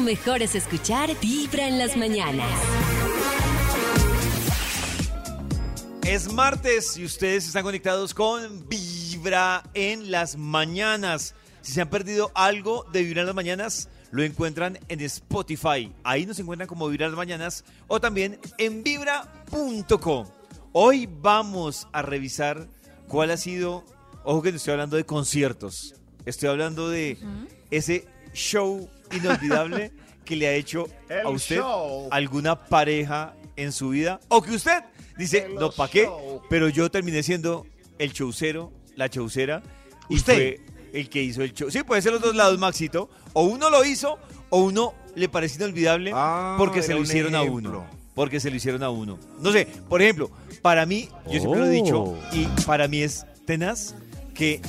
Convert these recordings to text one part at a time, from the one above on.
lo mejor es escuchar Vibra en las mañanas. Es martes y ustedes están conectados con Vibra en las mañanas. Si se han perdido algo de Vibra en las mañanas, lo encuentran en Spotify. Ahí nos encuentran como Vibra en las mañanas o también en vibra.com. Hoy vamos a revisar cuál ha sido, ojo que no estoy hablando de conciertos, estoy hablando de ese show inolvidable que le ha hecho a usted show. alguna pareja en su vida o que usted dice, El no, ¿para qué? Pero yo terminé siendo el showcero, la showcera y ¿Usted? fue el que hizo el show. Sí, puede ser los dos lados, Maxito. O uno lo hizo o uno le parece inolvidable Ah, porque se lo hicieron a uno. Porque se lo hicieron a uno. No sé, por ejemplo, para mí, yo siempre lo he dicho, Oh. y para mí es tenaz que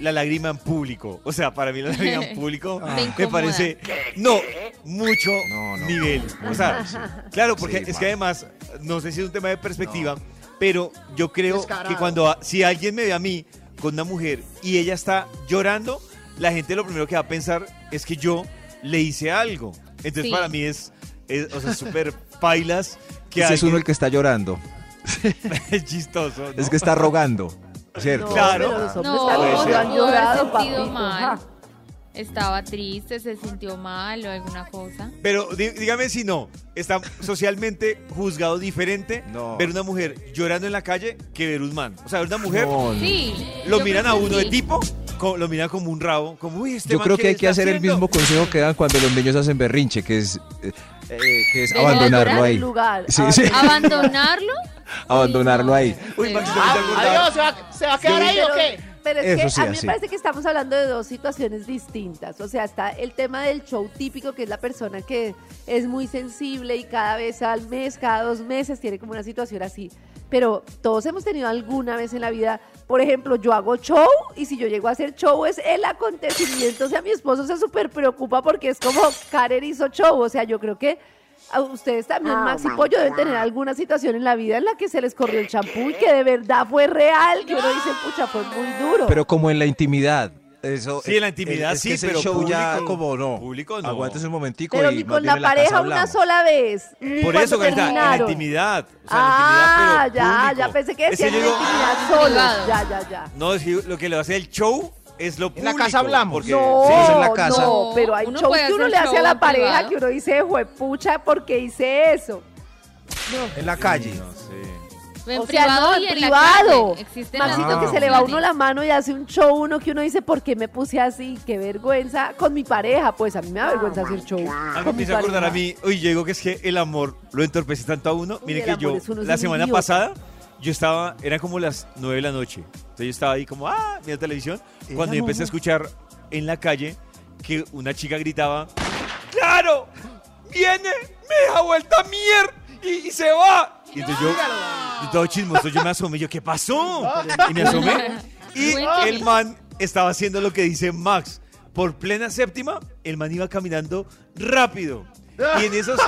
la lágrima en público. O sea, para mí la lágrima en público me parece, no, mucho No, no. nivel. O sea, claro, porque Sí, es que además, no sé si es un tema de perspectiva, pero yo creo Descarado. que cuando, si alguien me ve a mí con una mujer y ella está llorando, la gente lo primero que va a pensar es que yo le hice algo. Entonces Sí. para mí es, es, o sea, súper pailas que Ese es uno el que está llorando. es chistoso. ¿no? Es que está rogando. ¿Cierto? Claro. pero los hombres también han llorado, papito. mal. Estaba triste, se sintió mal o alguna cosa. Pero dí- dígame si no, está socialmente juzgado diferente No. ver una mujer llorando en la calle que ver un man. O sea, ver una mujer No, no. Sí. lo yo miran creo a que uno de sí. tipo, co- lo miran como un rabo, como uy, este Yo man, creo ¿qué que hay que está hacer el haciendo? mismo consejo que dan cuando los niños hacen berrinche, que es, eh, eh, que es Dejar de abandonarlo ahí. lugar. Sí, Ah, sí. ¿Abandonarlo. Abandonarlo ahí. Uy. Maxito, ¿me te acordás? Adiós, ¿se va, se va a quedar ahí o qué? pero es Eso que sí, a mí así. me parece que estamos hablando de dos situaciones distintas. O sea, está el tema del show típico, que es la persona que es muy sensible y cada vez al mes, cada dos meses tiene como una situación así. Pero todos hemos tenido alguna vez en la vida, por ejemplo, yo hago show y si yo llego a hacer show es el acontecimiento. O sea, mi esposo se súper preocupa porque es como Karen hizo show. O sea, yo creo que a ustedes también, Max y Pollo, deben tener alguna situación en la vida en la que se les corrió el champú y que de verdad fue real, que uno dice, pucha, fue muy duro. Pero como en la intimidad. Eso, Sí, en la intimidad es sí, que ese pero show ya público- como no. público no. Aguantes un momentico Pero y ni con la pareja una sola vez. Por eso, Carita, en la intimidad. O sea, en ah, la intimidad, pero ya, público. ya pensé que Es decían en la intimidad solos. Privado. Ya, ya, ya. No, es que lo que le hace el show es lo En la público. casa hablamos. Porque, No, sí, eso en la casa. no, pero hay Uno shows que uno le hace a la pareja privado. que uno dice, juepucha, ¿por qué hice eso? No. En la calle. no sé. En o sea, privado no, y en privado. Maxito, Ah, que se le va a uno la mano y hace un show, uno que uno dice, ¿por qué me puse así? Qué vergüenza. Con mi pareja, pues a mí me da vergüenza hacer show. Algo con me mi hizo acordar a mí, uy, yo digo que es que el amor lo entorpece tanto a uno. Mire que yo, es es la semana pasada, yo estaba, eran como las 9 de la noche. Entonces yo estaba ahí como, ah, mira televisión. Cuando yo empecé a escuchar en la calle que una chica gritaba, ¡Claro! ¡Viene! ¡Me deja vuelta mierda! Y, y se va. Y entonces yo, yo todo chismoso, yo me asomé, yo, ¿qué pasó? Y me asomé. Y el man estaba haciendo lo que dice Max. Por plena séptima, el man iba caminando rápido. Y en esos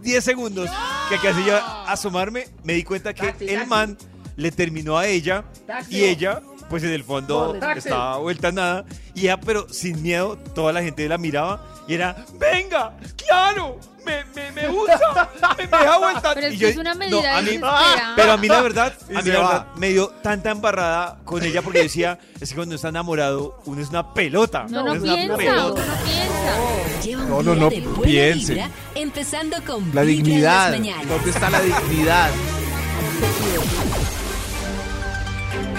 10 segundos que casi yo asomarme, me di cuenta que Taxi, el taxi. man le terminó a ella Taxi. y ella, pues en el fondo. Taxi. estaba vuelta a nada. Y ella, pero sin miedo, toda la gente la miraba y era, venga, claro, me, me, me gusta, me, me deja vuelta. Pero es Y yo- es una no, medida a mí- pero a mí la verdad, a mí la verdad me dio tanta embarrada con ella porque decía, es que cuando está enamorado uno es una pelota. No, no una piensa, uno pelota. no piensa. Lleva un No, no, no, de buena piense. vibra, empezando con La dignidad. ¿Dónde está la dignidad?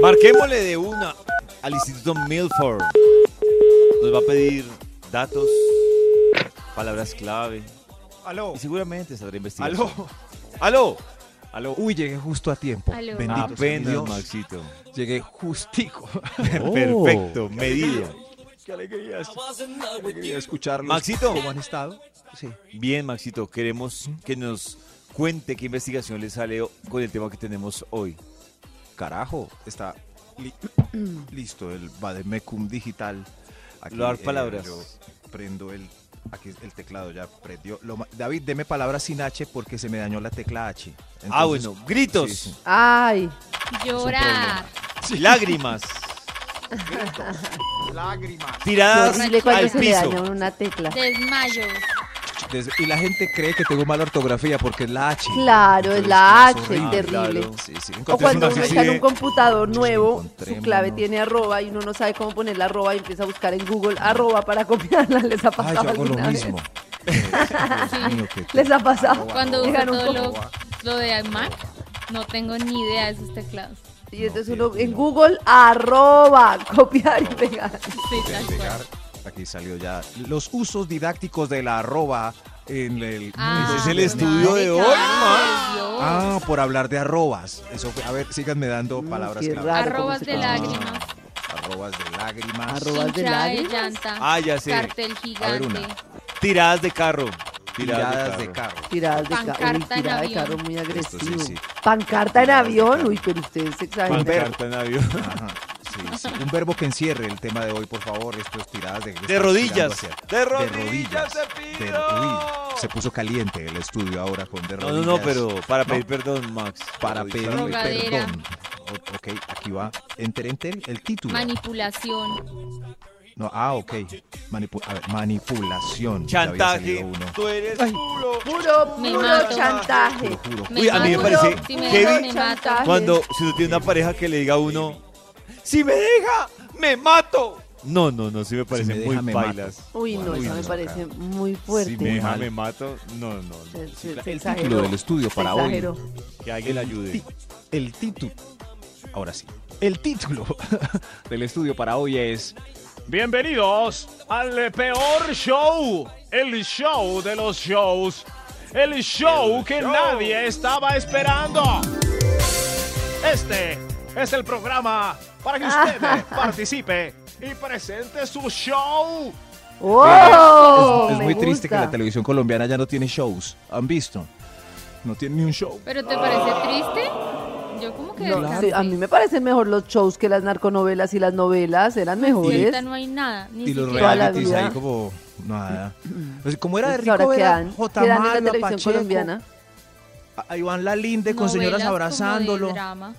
Marquémosle de una al Instituto Milford. Nos va a pedir datos, palabras clave. Aló. Y seguramente saldrá investigación. Aló. ¡Aló! ¡Aló! Uy, llegué justo a tiempo. Aló. Bendito Apenas, Dios. Maxito. Llegué justico. Perfecto, medido. Qué alegría. Qué alegría escucharlos. Maxito. ¿Cómo han estado? Sí. Bien, Maxito, queremos que nos cuente qué investigación le sale con el tema que tenemos hoy. Carajo, está li- listo el Bademecum digital. Aquí, Lo dar palabras. yo prendo el, aquí el teclado, ya prendió. Lo David, deme palabras sin H porque se me dañó la tecla H. ah, Entonces- bueno, gritos, Sí, sí. Ay, Llorar. lágrimas, Lágrimas. tiradas al se le daña piso. una tecla. Desmayos. Y la gente cree que tengo mala ortografía porque es la H. Claro, es la es H, horrible. terrible. claro. Sí, sí. O cuando uno está en un computador nuevo, su clave tiene arroba y uno no sabe cómo poner la arroba y empieza a buscar en Google arroba para copiarla. ¿Les ha Ay, pasado yo hago lo mismo. Mío, qué- ¿Les ha pasado? Arroba, Cuando un todo lo, de Mac, no tengo ni idea de esos teclados. Y entonces uno en Google arroba, copiar y pegar. Sí, tal pegar. cual. Aquí salió ya los usos didácticos de la arroba en el... Ah, Ese es el estudio de hoy, ay, Dios. Ah, por hablar de arrobas. Eso fue- a ver, síganme dando Mm, palabras clave. Arrobas ¿cómo de lágrimas. Arrobas de lágrimas. Arroba- ¿Arrobas de Hinchada de lágrimas? llanta. Ah, ya sé. Cartel gigante. una. Tiradas de carro. Tiradas de carro. Tiradas de, ca- uy, Pancarta en tirada de carro muy Esto sí, agresivo. sí. Pancarta en avión, carro. uy, pero ustedes se exageran. Pancarta en avión. Ajá. Sí, sí. Un verbo que encierre el tema de hoy, por favor. Esto es tiradas de... De rodillas. tirando hacia- De rodillas, te De- uy, se puso caliente el estudio ahora con de No, rodillas. no, no, pero para No. pedir perdón, Max. Para Rodillas. pedir perdón. O- ok, aquí va. Enter, enter, el título. Manipulación. No, ah, ok. Manipu- a ver, manipulación. Chantaje. Tú eres Ay. puro. Puro, Me puro mato. chantaje. Juro, juro. Me Uy, a mí me parece Si me me. Cuando si uno tiene una pareja que le diga a uno, si me deja, me mato. No, no, no, sí me parecen me muy deja, me bailas. Uy, no, Uy, eso me no, parece cara. muy Si fuerte. me deja, me mato. No, no, no. Se- se- se El título del estudio se para hoy. exageró. Que alguien le ayude. El título. Ahora sí. El título del estudio para hoy es. Bienvenidos al peor show, el show de los shows, el show que nadie estaba esperando. Este es el programa para que usted participe y presente su show. ¡Oh! es me muy triste que gusta. la televisión colombiana ya no tiene shows. ¿Han visto? No tiene ni un show. ¿Pero te parece triste? Yo como que No, descansé. sí, a mí me parecen mejor los shows que las narconovelas y las novelas, eran Y mejores. ahorita no hay nada. Ni Y los realities ahí como nada. Pues, como era de Entonces, rico ahora era quedan, J. quedan en la televisión Pacheco, colombiana. A Iván Lalinde con señoras Novelas como de abrazándolo. drama.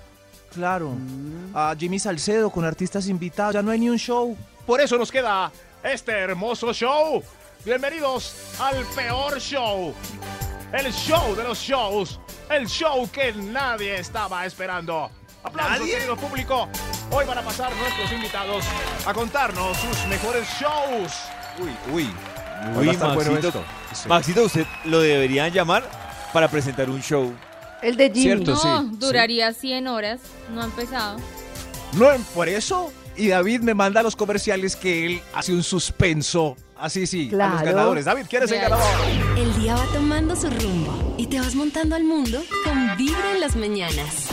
Claro. Mm. A Jimmy Salcedo con artistas invitados. Ya no hay ni un show. Por eso nos queda este hermoso show. Bienvenidos al peor show. El show de los shows. El show que nadie estaba esperando. Aplausos, querido público. Hoy van a pasar nuestros invitados a contarnos sus mejores shows. Uy, uy. Uy, bueno Maxito, esto. Sí. Maxito, usted lo deberían llamar para presentar un show. El de Jimmy. Cierto. No, sí, sí. duraría 100 horas. No ha empezado. No, por eso. Y David me manda los comerciales que él hace un suspenso. Así sí, a Claro. los ganadores. David, ¿quién es el Real. ganador? El día va tomando su rumbo y te vas montando al mundo con Vibra en las mañanas.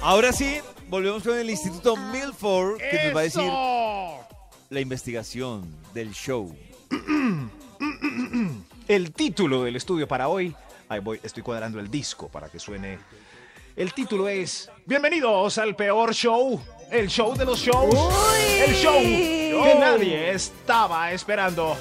Ahora sí, volvemos con el Instituto Milford, que nos va a decir la investigación del show. El título del estudio para hoy. Ahí voy, estoy cuadrando el disco para que suene. El título es Bienvenidos al peor show. El show de los shows. Uy. El show que nadie estaba esperando.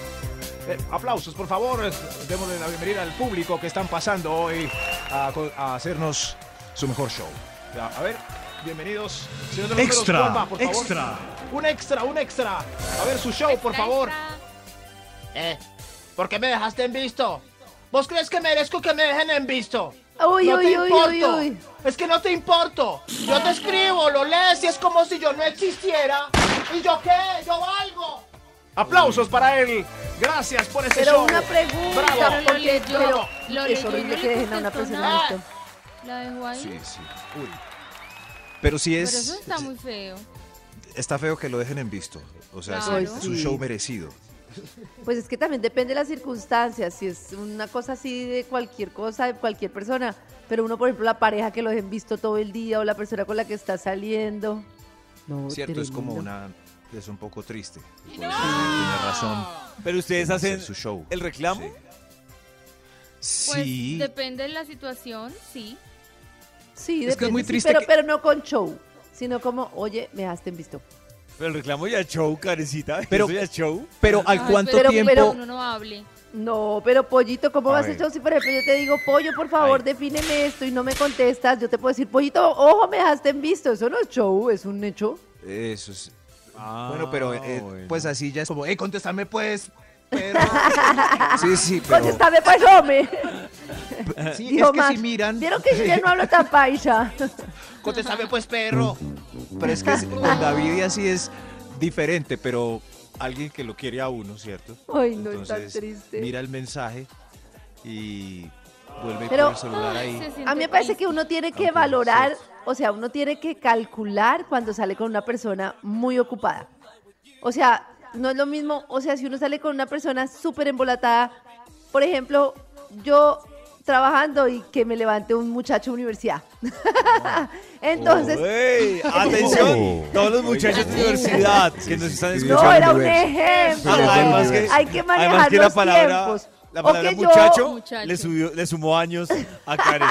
Eh, aplausos, por favor. Démosle la bienvenida al público que están pasando hoy a, a hacernos su mejor show. Ya, A ver, bienvenidos. Señor de los números, Extra, ¿cuál va, por favor? extra. Un extra, un extra. A ver su show, por favor. extra. Eh, ¿por qué me dejaste en visto? ¿Vos crees que merezco que me dejen en visto? Uy, no uy, te uy, importo. uy, uy. Es que no te importo. Yo te escribo, lo lees y es como si yo no existiera. ¿Y yo qué? Yo valgo. Aplausos para él. Gracias por ese Pero show. una pregunta, Bravo. Pero lo porque leyó, pero lo es horrible que dejen a una persona esto. La dejó ahí. Sí, sí. Uy. Pero sí es. Pero eso está muy feo. está feo que lo dejen en visto. O sea, es- Claro. es, un show merecido. Pues es que también depende de las circunstancias, si es una cosa así de cualquier cosa, de cualquier persona, pero uno, por ejemplo, la pareja que lo dejen visto todo el día o la persona con la que está saliendo. No, Cierto, es como una es un poco triste. Tiene razón. Pero ustedes hacen su show. el reclamo. Sí. Pues Sí. depende de la situación, sí. Sí, Es que es muy sí, triste pero, que- pero no con show, sino como, oye, me en visto. Pero el reclamo ya es show, carecita. Pero- Eso ya es show. Pero ¿al Ay, cuánto pero- tiempo? Pero uno no hable. No, pero pollito, ¿cómo A vas a show? Si por ejemplo yo te digo, pollo, por favor, defíneme esto y no me contestas, yo te puedo decir, pollito, ojo, me dejaste en visto. Eso no es show, es un hecho. Eso es. Ah, bueno, pero eh, bueno. pues así ya es como, eh, contéstame pues, pero... sí, sí, pero Contéstame, pues, hombre. sí, Dijo es que Max, si miran, Vieron que yo ya no hablo tan paisa. Contéstame pues, perro. pero es que con David y así es diferente, pero alguien que lo quiere a uno, ¿cierto? Ay, no, es Entonces, tan triste. mira el mensaje y vuelve Pero- con el celular ahí. A mí me parece que uno tiene que valorar, sí. o sea, uno tiene que calcular cuando sale con una persona muy ocupada. O sea, no es lo mismo, o sea, si uno sale con una persona súper embolatada, por ejemplo, yo trabajando y que me levante un muchacho de universidad. Entonces, Ey, atención, todos los muchachos de universidad que nos están escuchando. no, era un ejemplo. Ah, además que, Hay que manejar además que los la palabra, tiempos. La O palabra que yo- muchacho, Muchacho. Le, subió, le sumó años a Karen.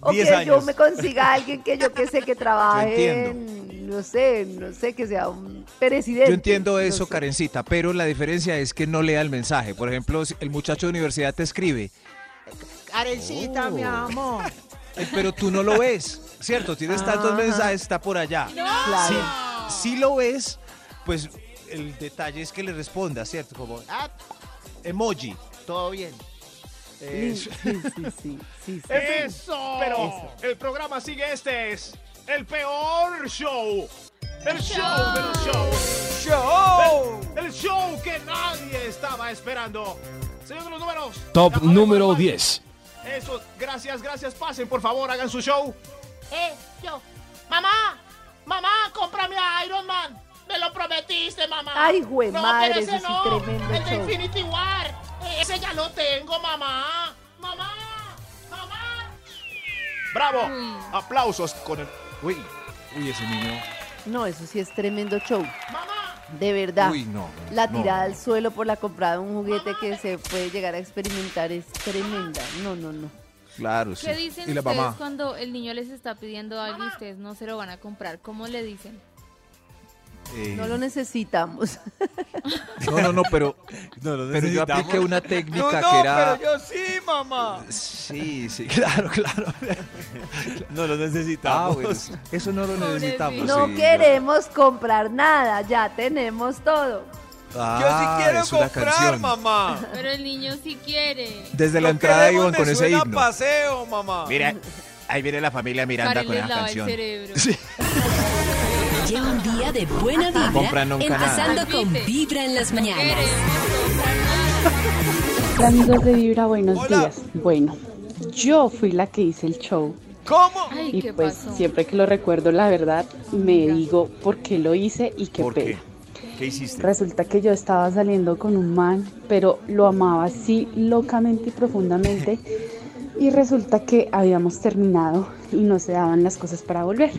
O 10 que años. yo me consiga a alguien que yo que sé que trabaje en, no sé, no sé, que sea un presidente. Yo entiendo no eso, sé. Karencita, pero la diferencia es que no lea el mensaje. Por ejemplo, si el muchacho de universidad te escribe, Karencita, mi amor. eh, pero tú no lo ves, ¿cierto? Tienes tantos mensajes, está por allá. Claro. Si, si lo ves, pues el detalle es que le respondas, ¿cierto? Como Ah, emoji. Todo bien. Sí, sí, sí, sí, Eso. pero el programa sigue. Este es el peor show. El show de los shows. ¡Show! El, el show que nadie estaba esperando. Señor de los números. Top número Juan. 10. Eso, gracias, gracias. Pasen, por favor, hagan su show. Eh, yo. Mamá, mamá, cómprame a Iron Man. Me lo prometiste, mamá. Ay, jue no, madre, pero ese eso sí, no. tremendo El de show. Infinity War. Ese ya lo tengo, mamá. Mamá, mamá. Bravo. Uy. Aplausos con el. Uy, uy, ese niño. No, eso sí es tremendo show. Mamá. De verdad. Uy, no. La tirada no. al suelo por la comprada de un juguete que se puede llegar a experimentar es tremenda. No, no, no. Claro, sí. ¿Qué dicen y la ustedes mamá. cuando el niño les está pidiendo algo y ustedes no se lo van a comprar? ¿Cómo le dicen? Eh, No lo necesitamos. no, no, no, pero, No, lo pero yo necesitamos. apliqué una técnica No, no, que era. pero yo sí, mamá. Sí, sí, claro, claro. No lo Ah, necesitamos. bueno, eso no lo necesitamos. No sí, queremos comprar nada, ya tenemos todo. Ah, yo sí quiero comprar, canción. mamá. Pero el niño sí quiere. Desde la entrada iban con ese himno. paseo, mamá. Mira, ahí viene la familia Miranda Karen con esa canción. el cerebro. Lleva un día de buena vibra, Compra nunca empezando nada. con Vibra en las mañanas. Hola amigos de Vibra, buenos Hola. días. Bueno, yo fui la que hice el show ¿Cómo? Ay, y ¿qué pues pasó? siempre que lo recuerdo la verdad me digo por qué lo hice y qué ¿Por pena. qué? ¿Qué hiciste? Resulta que yo estaba saliendo con un man, pero lo amaba así locamente y profundamente y resulta que habíamos terminado y no se daban las cosas para volver.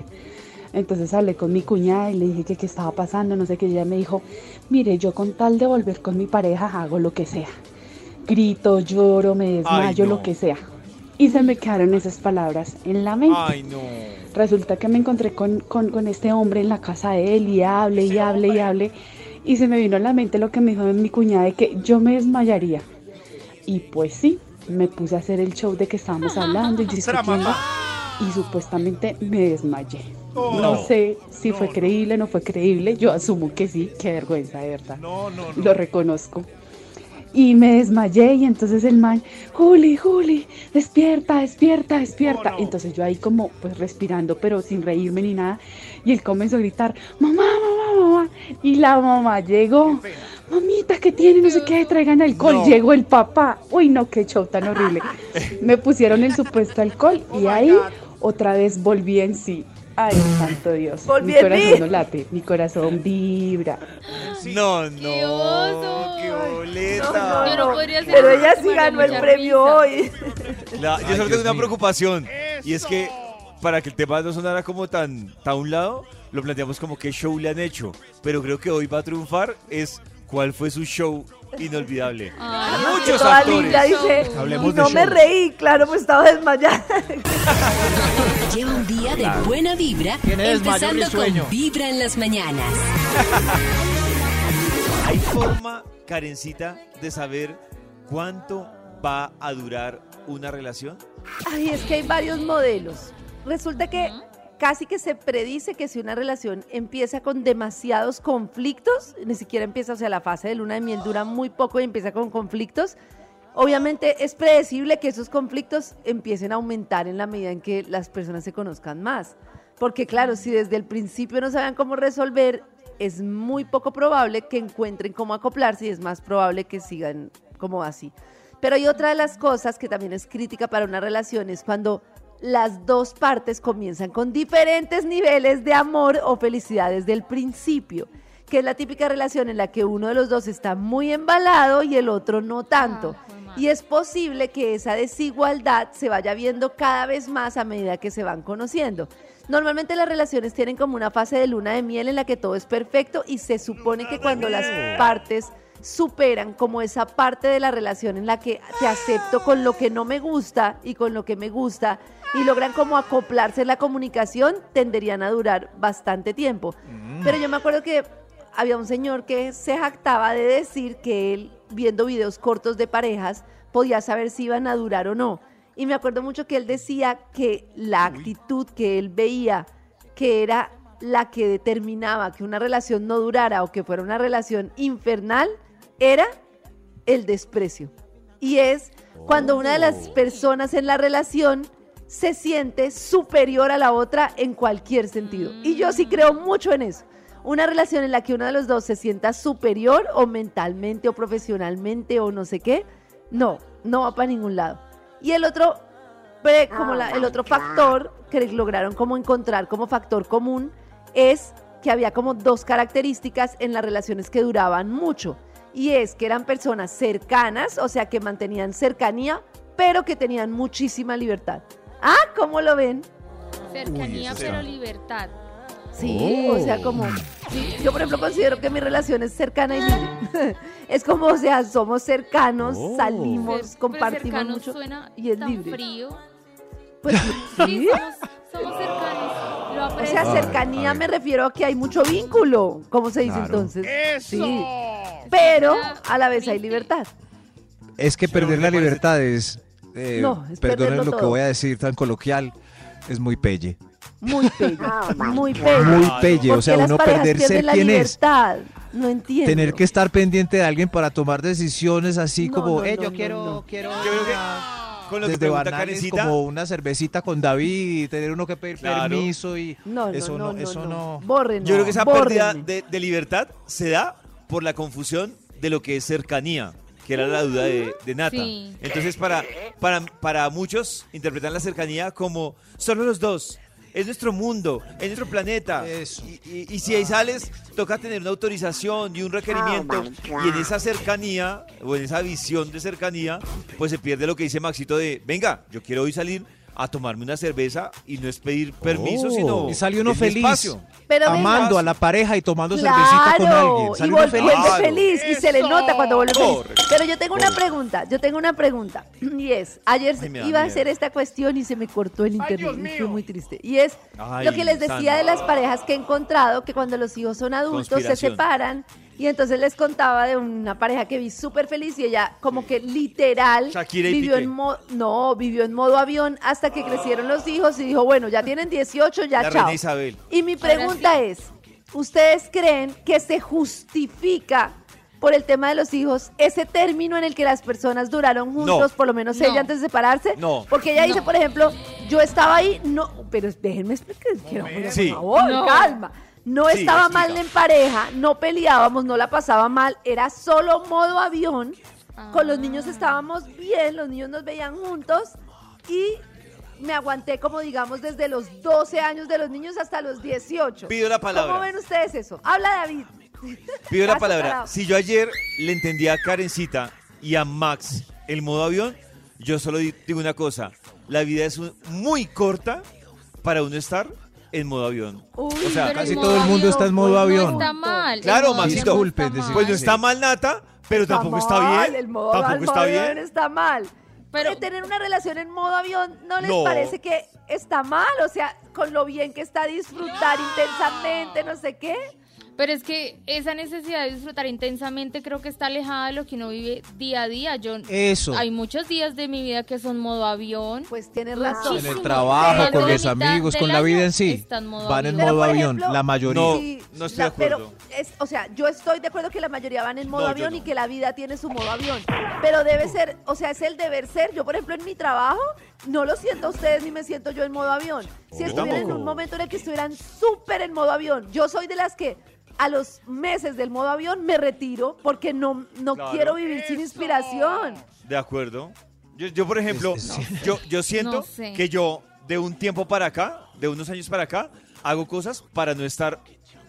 Entonces hablé con mi cuñada y le dije que qué estaba pasando, no sé qué, ella me dijo, mire, yo con tal de volver con mi pareja hago lo que sea. Grito, lloro, me desmayo, no. lo que sea. Y se me quedaron esas palabras en la mente. Ay, no. Resulta que me encontré con, con- con este hombre en la casa de él y hable y hable y hable. Y se me vino a la mente lo que me dijo mi cuñada de que yo me desmayaría. Y pues sí, me puse a hacer el show de que estábamos hablando y discutiendo. Y supuestamente me desmayé. No sé si fue creíble o no fue creíble. Yo asumo que sí. Qué vergüenza, de verdad. No, no, no. Lo reconozco. Y me desmayé y entonces el man, Juli, Juli, despierta, despierta, despierta. Oh, no. Entonces yo ahí como pues respirando pero sin reírme ni nada. Y él comenzó a gritar, mamá, mamá, mamá. Y la mamá llegó, mamita, ¿qué tiene? No sé qué, traigan alcohol. No. Llegó el papá. Uy, no, qué show tan horrible. Me pusieron el supuesto alcohol y ahí otra vez volví en sí. Ay, santo Dios. Volví mi corazón no late, mi corazón vibra. No, no. ¡Qué oso! ¡Qué No, boleta! no, no no. Pero ella sí ganó el premio risa. hoy. La- yo Ay, solo Dios tengo una mío. preocupación. Y es que para que el tema no sonara como tan, tan a un lado, lo planteamos como qué show le han hecho, pero creo que hoy va a triunfar es cuál fue su show inolvidable. Ay, Muchos Toda actores. linda dice, Hablemos y de no me reí, claro, pues estaba desmayada. Lleva un día de buena vibra, empezando con Vibra en las mañanas. ¿Hay forma, Karencita, de saber cuánto va a durar una relación? Ay, es que hay varios modelos. Resulta que casi que se predice que si una relación empieza con demasiados conflictos, ni siquiera empieza, o sea, la fase de luna de miel dura muy poco y empieza con conflictos, obviamente es predecible que esos conflictos empiecen a aumentar en la medida en que las personas se conozcan más. Porque claro, si desde el principio no saben cómo resolver, es muy poco probable que encuentren cómo acoplarse y es más probable que sigan como así. Pero hay otra de las cosas que también es crítica para una relación, es cuando las dos partes comienzan con diferentes niveles de amor o felicidad desde el principio, que es la típica relación en la que uno de los dos está muy embalado y el otro no tanto. Ah. Y es posible que esa desigualdad se vaya viendo cada vez más a medida que se van conociendo. Normalmente las relaciones tienen como una fase de luna de miel en la que todo es perfecto y se supone que cuando las partes superan como esa parte de la relación en la que te acepto con lo que no me gusta y con lo que me gusta y logran como acoplarse en la comunicación, tenderían a durar bastante tiempo. Pero yo me acuerdo que había un señor que se jactaba de decir que él, viendo videos cortos de parejas, podía saber si iban a durar o no. Y me acuerdo mucho que él decía que la actitud que él veía, que era la que determinaba que una relación no durara o que fuera una relación infernal, era el desprecio. Y es cuando una de las personas en la relación se siente superior a la otra en cualquier sentido. Y yo sí creo mucho en eso. Una relación en la que uno de los dos se sienta superior o mentalmente o profesionalmente o no sé qué, no, no va para ningún lado. Y el otro, como la- el otro factor que lograron como encontrar como factor común es que había como dos características en las relaciones que duraban mucho. Y es que eran personas cercanas, o sea, que mantenían cercanía, pero que tenían muchísima libertad. Ah, ¿cómo lo ven? Cercanía, pero libertad. Sí, o sea, como... sí, yo, por ejemplo, considero que mi relación es cercana y libre. es como, o sea, somos cercanos, Oh. salimos, compartimos pero mucho suena y es tan libre. frío. Pues Sí, sí. somos, somos cercanos. Lo O sea, cercanía ay. me refiero a que hay mucho vínculo, ¿cómo se dice Claro. entonces? ¡Eso! Sí. Pero a la vez hay libertad. Es que perder la libertad es, eh, No, es perdonen lo que voy a decir tan coloquial, es muy pelle. Muy pelle, muy pelle. Muy pelle, o ¿Por sea, uno perder ser quien es. libertad? No entiendo. Tener que estar pendiente de alguien para tomar decisiones así No, como, no, eh, no, yo no, quiero, no. quiero Yo creo que una- con lo que desde pregunta banales Karencita, como una cervecita con David y tener uno que pedir Claro. permiso y No, no, eso no, no, eso no. Yo creo que esa pérdida de libertad se da por la confusión de lo que es cercanía, que era la duda de, de Nata. Sí. Entonces, para, para, para muchos, interpretan la cercanía como solo los dos. Es nuestro mundo, es nuestro planeta. Eso. Y, y- y si ahí sales, toca tener una autorización y un requerimiento. y en esa cercanía, o en esa visión de cercanía, pues se pierde lo que dice Maxito de, venga, yo quiero hoy salir a tomarme una cerveza y no es pedir permiso, Oh. sino... Y sale uno feliz. espacio. Pero Amando a la pareja y tomando cervecita con Claro, alguien. y Sale uno vol- feliz. Claro. feliz y se le nota cuando vuelve feliz. Pero yo tengo una pregunta, yo tengo una pregunta y es, ayer Ay, iba a miedo. hacer esta cuestión y se me cortó el internet Dios y fue muy triste. Y es Ay, lo que les decía Sandra. de las parejas que he encontrado, que cuando los hijos son adultos se separan y entonces les contaba de una pareja que vi súper feliz y ella como que literal Shakira y vivió Piqué. en modo, no, vivió en modo avión hasta que crecieron los hijos y dijo, bueno, ya tienen 18, ya La chao. reina Isabel. Y mi pregunta es, ¿ustedes creen que se justifica por el tema de los hijos ese término en el que las personas duraron juntos, No. por lo menos No. ella antes de separarse? No. Porque ella dice, por ejemplo, yo estaba ahí, no, pero déjenme explicar, quiero, por Sí. favor, No. calma. No Sí, estaba mal en pareja, no peleábamos, no la pasaba mal, era solo modo avión. Con los niños estábamos bien, los niños nos veían juntos y me aguanté como digamos desde los 12 años de los niños hasta los 18. Pido la palabra. ¿Cómo ven ustedes eso? Habla David. Pido la palabra. parado. Si yo ayer le entendí a Karencita y a Max el modo avión, yo solo di- digo una cosa. La vida es muy corta para uno estar en modo avión. Uy, O sea, casi todo el mundo está en modo no avión. está mal. el Claro, Maxito. no Pues no está mal nata, pero Está tampoco está mal, bien. El modo, Tampoco el está modo bien. avión está mal. Pero- Pero tener una relación en modo avión, ¿no les No. parece que está mal? O sea, con lo bien que está disfrutar intensamente, no sé qué. Pero es que esa necesidad de disfrutar intensamente creo que está alejada de lo que uno vive día a día. Yo Eso. hay muchos días de mi vida que son modo avión. Pues tienes razón. En el trabajo, Pero con los amigos, con la vida en sí. en modo Van en. Pero, modo avión, ejemplo, la mayoría. No, no estoy de la- pero acuerdo. es, o sea, yo estoy de acuerdo que la mayoría van en modo No, avión no. y que la vida tiene su modo avión. Pero debe ser, o sea, es el deber ser. Yo, por ejemplo, en mi trabajo, no lo siento a ustedes ni me siento yo en modo avión. Si estuvieran en un momento en el que estuvieran súper en modo avión, yo soy de las que a los meses del modo avión me retiro porque no, no Claro. quiero vivir sin inspiración. De acuerdo. Yo, yo, por ejemplo, Es- es- yo, yo siento No sé. que yo, de un tiempo para acá, de unos años para acá, hago cosas para no estar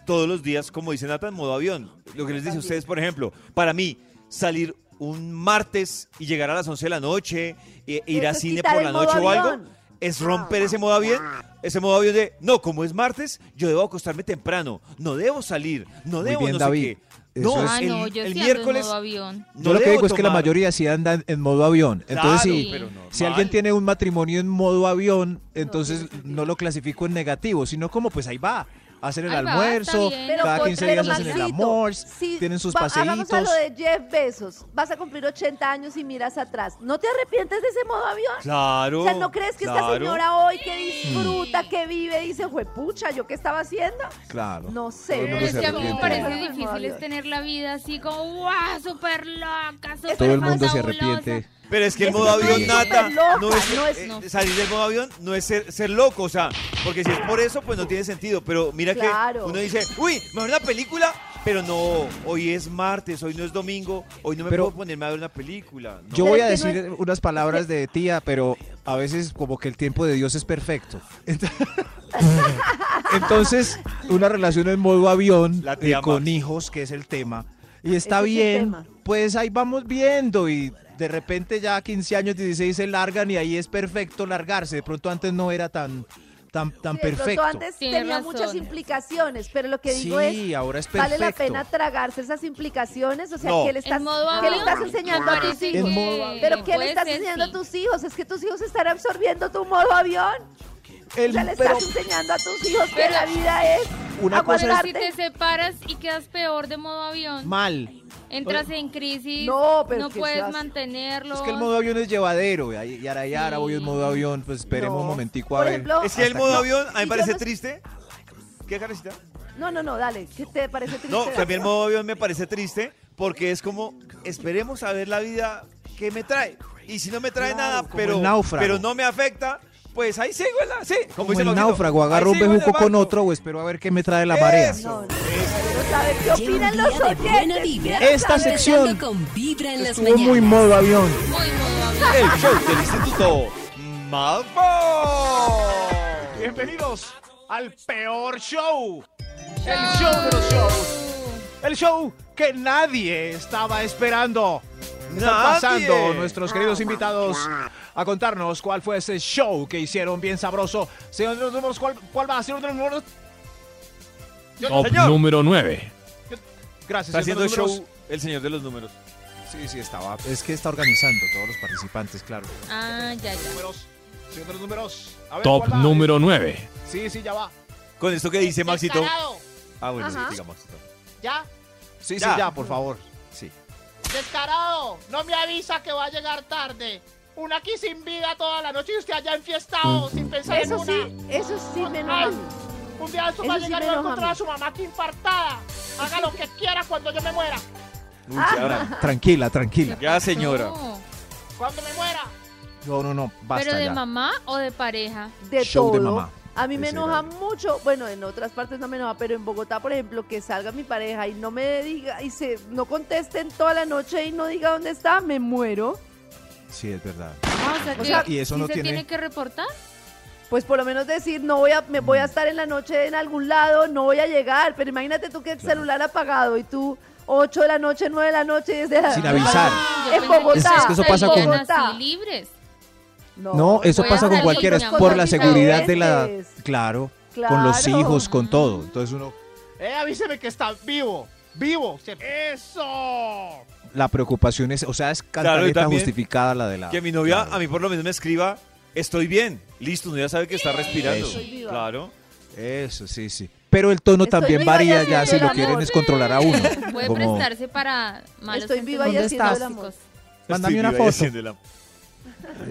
todos los días, como dice Nata, en modo avión. Lo que les dice a ustedes, por ejemplo, para mí, salir un martes y llegar a las 11 de la noche, e ir Eso a cine por la noche o algo. Es romper ese modo avión, ese modo avión de, no, como es martes, yo debo acostarme temprano, no debo salir, no debo bien, no David. sé qué. Eso No, es- Ah, el, no, yo el sí ando miércoles en modo avión. no Yo lo que digo es que la mayoría sí andan en modo avión. Entonces, Claro, sí, pero si normal. alguien tiene un matrimonio en modo avión, entonces no lo clasifico en negativo, sino como pues ahí va. Hacen el almuerzo. Pero cada con- 15 pero, días hacen el amor, si tienen sus va- Hagamos a paseitos. lo de Jeff Bezos. Vas a cumplir 80 años y miras atrás. ¿No te arrepientes de ese modo avión? Claro. O sea, ¿no crees que esta señora hoy que disfruta, que vive, dice, pucha, ¿yo qué estaba haciendo? Claro. No sé. Mundo es que a mí me parece difícil es tener la vida así como, ¡guau! Súper loca, súper Todo el mundo se fabulosa". arrepiente. Pero es que el modo avión, Nata, loca, no es, no es- eh, no. salir del modo avión no es ser, ser loco, o sea, porque si es por eso, pues no tiene sentido. Pero mira Claro. que uno dice, uy, mejor una película, pero no, hoy es martes, hoy no es domingo, hoy no me Pero- puedo ponerme a ver una película. no. Yo voy a no decir unas palabras de tía, pero a veces como que el tiempo de Dios es perfecto. Ent- Entonces, una relación en modo avión La tía eh, con hijos, que es el tema, y está es bien, pues ahí vamos viendo y de repente ya 15 años, 16 se largan y ahí es perfecto largarse. De pronto antes no era tan, tan, tan Sí, de pronto perfecto. antes Tiene tenía razón. muchas implicaciones, pero lo que digo Sí, es, ahora es perfecto. ¿vale la pena tragarse esas implicaciones? O sea, No. ¿qué le estás, ¿qué le estás enseñando a tus hijos? ¿Pero qué le puede estás enseñando a tus hijos? Es que tus hijos están absorbiendo tu modo avión. El- o sea, le pero estás enseñando a tus hijos que Pero- la vida es Una cosa es- si te separas y quedas peor de modo avión, mal. entras en crisis, No, pero que puedes mantenerlo. Es que el modo avión es llevadero, yara yara, voy en modo avión, pues esperemos No. un momentico a Por ver. ejemplo, Es que el modo que- avión a mí me parece no- triste. ¿Qué, Karencita? No, no, no, dale. ¿Qué te parece triste? No, que mí el modo avión me parece triste porque es como, esperemos a ver la vida que me trae. Y si no me trae Claro, nada, pero, pero no me afecta, pues ahí sigo en la... Sí, Como dice el náufrago, agarro un bejuco con otro o espero a ver qué me trae la marea. No, no, qué opinan los oyentes. Esta sección con Vibra en las Estuvo mañanas. muy modo avión. Muy modo avión. El show del Instituto Malfoy. Bienvenidos al peor show. El show de los shows. El show que nadie estaba esperando. Están Nadie. pasando nuestros queridos invitados a contarnos cuál fue ese show que hicieron bien sabroso. Señor de los números, ¿cuál, cuál va? De los números. Top Señor. número 9. Gracias, Está señor haciendo show el señor de los números. Sí, sí, estaba. Es que está organizando todos los participantes, claro. Ah, ya, ya. Números. Señor de los números. A ver, Top número 9. Sí, sí, ya va. Con esto que dice Maxito. Ah, bueno, sí, Ajá. diga Maxito. ¿Ya? Sí, Ya. sí, ya, por favor. Sí. Descarado. No me avisa que va a llegar tarde. Una aquí sin vida toda la noche y usted allá enfiestado sin pensar en Eso una. sí, eso sí me enoja. Un día esto va a llegar y va a encontrar a su mamá aquí infartada. Haga lo que quiera cuando yo me muera. Uy, Tranquila, tranquila. ya, señora. No. Cuando me muera. No, no, no, basta ¿Pero de ya. mamá o de pareja? de Show todo. de mamá. A mí me enoja mucho, bueno, en otras partes no me enoja, pero en Bogotá, por ejemplo, que salga mi pareja y no me diga, y se no contesten toda la noche y no diga dónde está, me muero. Sí, es verdad. Ah, o sea, O que sea, y eso ¿sí no se tiene- tiene que reportar? Pues por lo menos decir, no voy a, me voy a estar en la noche en algún lado, no voy a llegar, pero imagínate tú que el celular apagado y tú 8 de la noche, 9 de la noche y desde la- Sin avisar. Ah, yo En Bogotá. Es que eso pasa con- libres. No, eso pasa con cualquiera, es por la seguridad de la... Claro. con los hijos, con todo. Entonces uno, Eh, avíseme que está vivo. Vivo. ¡Eso! la preocupación es, o sea, es cantaleta también justificada la de la... Que mi novia Claro. a mí por lo menos me escriba, estoy bien. Listo, uno ya sabe que está respirando. Viva. Claro. Eso, sí, sí. Pero el tono Estoy también varía ya si lo quieren es controlar a uno. Puede Como, prestarse para malos Estoy viva y haciendo el. Mándame una foto.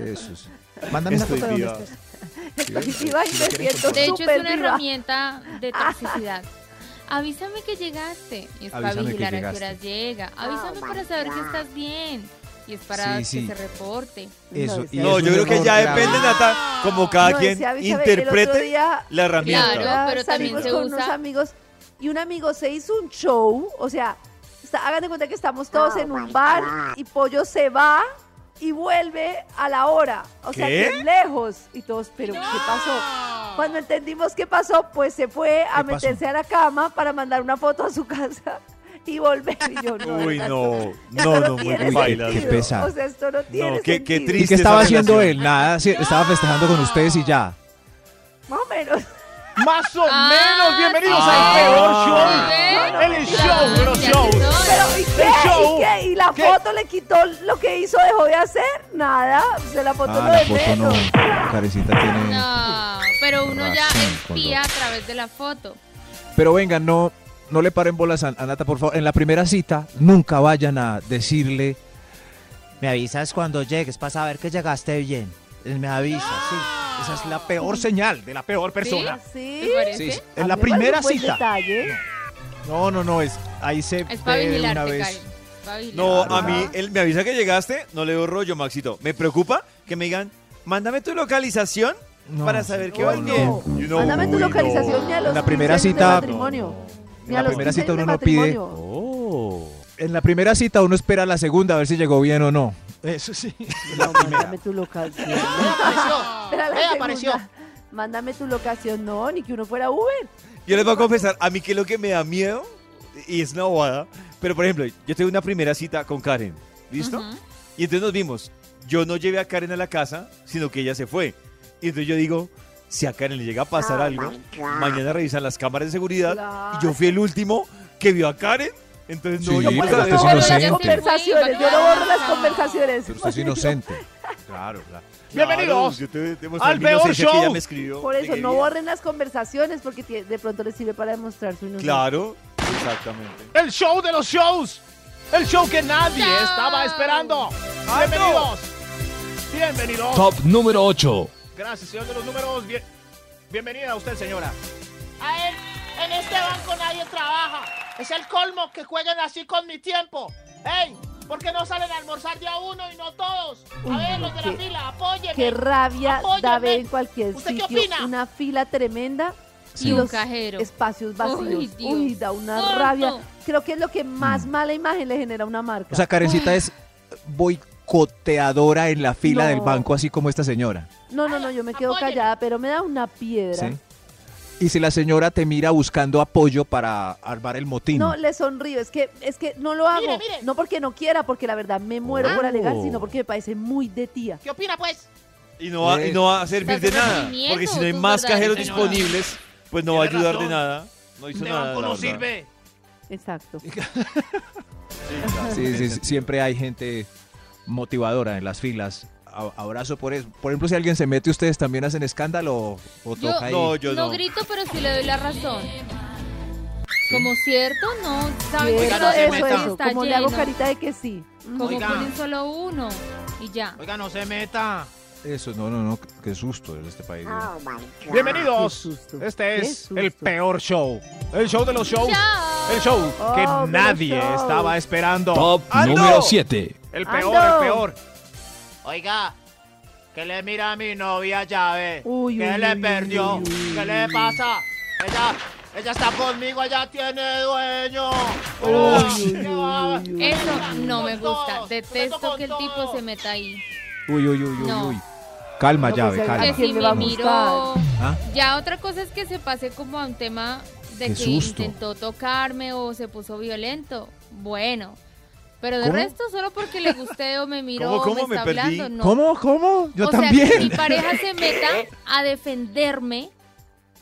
Eso sí. Mándame una Estoy foto de dónde viva. estés. Estoy viva y Si me siento De hecho, es una viva. herramienta de toxicidad. Avísame que llegaste. Y es para Avísame que vigilar a qué horas llega. Avísame para saber que estás bien. Y es para Sí, sí. que se reporte. Eso, No. No, es yo creo que ya grave. depende, Nata, como cada No, quien interprete día la herramienta. Claro, pero también se con usa- unos amigos y un amigo se hizo un show, o sea, está- hagan de cuenta que estamos todos en un bar y Pollo se va y vuelve a la hora, o sea, ¿Qué? que lejos y todos, pero ¿qué pasó? Cuando entendimos qué pasó, pues se fue a ¿Qué pasó? meterse a la cama para mandar una foto a su casa y volver y yo no. Uy, no, no, no, muy. Qué pesado. O sea, esto no tiene qué- qué sentido. triste. ¿Y qué estaba haciendo relación. él? Nada, sí, estaba festejando con ustedes y ya. Más o menos. Más o Ah, menos. Bienvenidos al peor Ah. show. El show de los shows. Pero ¿y qué? show. ¿Y qué? ¿Y la ¿Qué? foto le quitó lo que hizo, dejó de hacer? Nada. Se la foto Ah, no la de foto no. menos. Carecita tiene... No, pero uno ya espía a través de la foto. Pero vengan, no, no le paren bolas a, a Nata, por favor. En la primera cita, nunca vayan a decirle... Me avisas cuando llegues para saber que llegaste bien. Me avisas, sí. Esa es la peor señal de la peor persona. ¿Sí? ¿Te parece? Sí, en la primera cita. detalle. No, no, no, es ahí se Es para ve de una vez. No, a mí, él me avisa que llegaste, no le doy rollo, Maxito. Me preocupa que me digan, mándame tu localización No, para saber vas Uy, bien. no. You know, Mándame tu uy, no. localización ni a los En la primera 15 años de cita- matrimonio. Ni En a la los primera 15 cita uno no pide. Oh. En la primera cita uno espera a la segunda a ver si llegó bien o no. Eso sí. No, mándame tu locación. Apareció. Ella segunda. apareció. Mándame tu locación. No, ni que uno fuera Uber. Yo les voy a confesar, a mí que lo que me da miedo, y es una bobada, pero por ejemplo, yo tuve una primera cita con Karen, ¿listo? Y entonces nos vimos. Yo no llevé a Karen a la casa, sino que ella se fue. Y entonces yo digo, si a Karen le llega a pasar algo, mañana revisan las cámaras de seguridad. Claro. Y yo fui el último que vio a Karen. Entonces no, Sí, yo pero usted borro las conversaciones. Yo no borro las conversaciones. Pero usted es inocente. Claro, claro. Bienvenidos Claro, yo te demostré al peor show. me escribió. Por eso, no borren las conversaciones porque de pronto les sirve para demostrar su inocencia. Claro, exactamente. El show de los shows. El show que nadie estaba esperando. Bienvenidos. Bienvenidos. Top número 8. Gracias, señor de los números. Bien- Bienvenida a usted, señora. A él, en este banco nadie trabaja. Es el colmo que jueguen así con mi tiempo. ¡Ey! ¿Por qué no salen a almorzar de a uno y no todos? A Uy, ver, los de qué- la fila, apóyenme. Qué rabia da ver en cualquier ¿Usted qué sitio opina? una fila tremenda Sí. y un los cajero. espacios vacíos. Uy, da una rabia. Creo que es lo que más mala imagen le genera a una marca. O sea, Karencita es boicoteadora en la fila No. del banco, así como esta señora. no, no, no, yo me quedo Apóyeme. callada, pero me da una piedra. ¿sí? Y si la señora te mira buscando apoyo para armar el motín. No, le sonrío, es que, es que no lo hago. Mire, mire. No porque no quiera, porque la verdad me muero por alegar, sino porque me parece muy de tía. ¿Qué opina, pues? Y no va, y no va a servir de nada. Porque si no hay más cajeros. Señora. disponibles, pues no va a ayudar de nada. No hizo De nada. no verdad. sirve. Exacto. Sí, sí, sí, siempre hay gente motivadora en las filas. Abrazo por eso. Por ejemplo, si alguien se mete, ¿ustedes también hacen escándalo o, o Yo- toca ahí? No, yo no no. grito, pero sí le doy la razón. Como cierto, no. ¿Saben que no se eso, eso. está Como le hago lleno? carita de que sí. Como Oiga. ponen solo uno y ya. Oiga, no se meta. Eso, no, no, no, qué susto en este país. Bienvenidos. Qué susto, Este qué es susto. el peor show. El show de los shows. Chao. El show Oh, que nadie shows. estaba esperando. Top ¡Ando! número 7. El peor, ¡Ando! el peor. Oiga, que le mira a mi novia llave. Uy, ¿Qué uy, le uy, perdió? uy, uy, ¿Qué le pasa? Ella, ella está conmigo, ella tiene dueño. Uy, uy, ¿Qué va? uy, uy. Eso no me gusta. todos, Detesto que el tipo se meta ahí. Uy, uy, uy, uy, No. uy. Calma, No, llave, pues, calma. Que ¿A quién si le va a me gustar? miró. ¿Ah? Ya otra cosa es que se pase como a un tema de Qué que susto. intentó tocarme o se puso violento. Bueno. Pero de ¿Cómo? resto, solo porque le gusté o me miró ¿Cómo, o cómo? me Me está perdí. hablando, no. ¿Cómo? ¿Cómo? Yo o sea, también. que mi pareja se meta a defenderme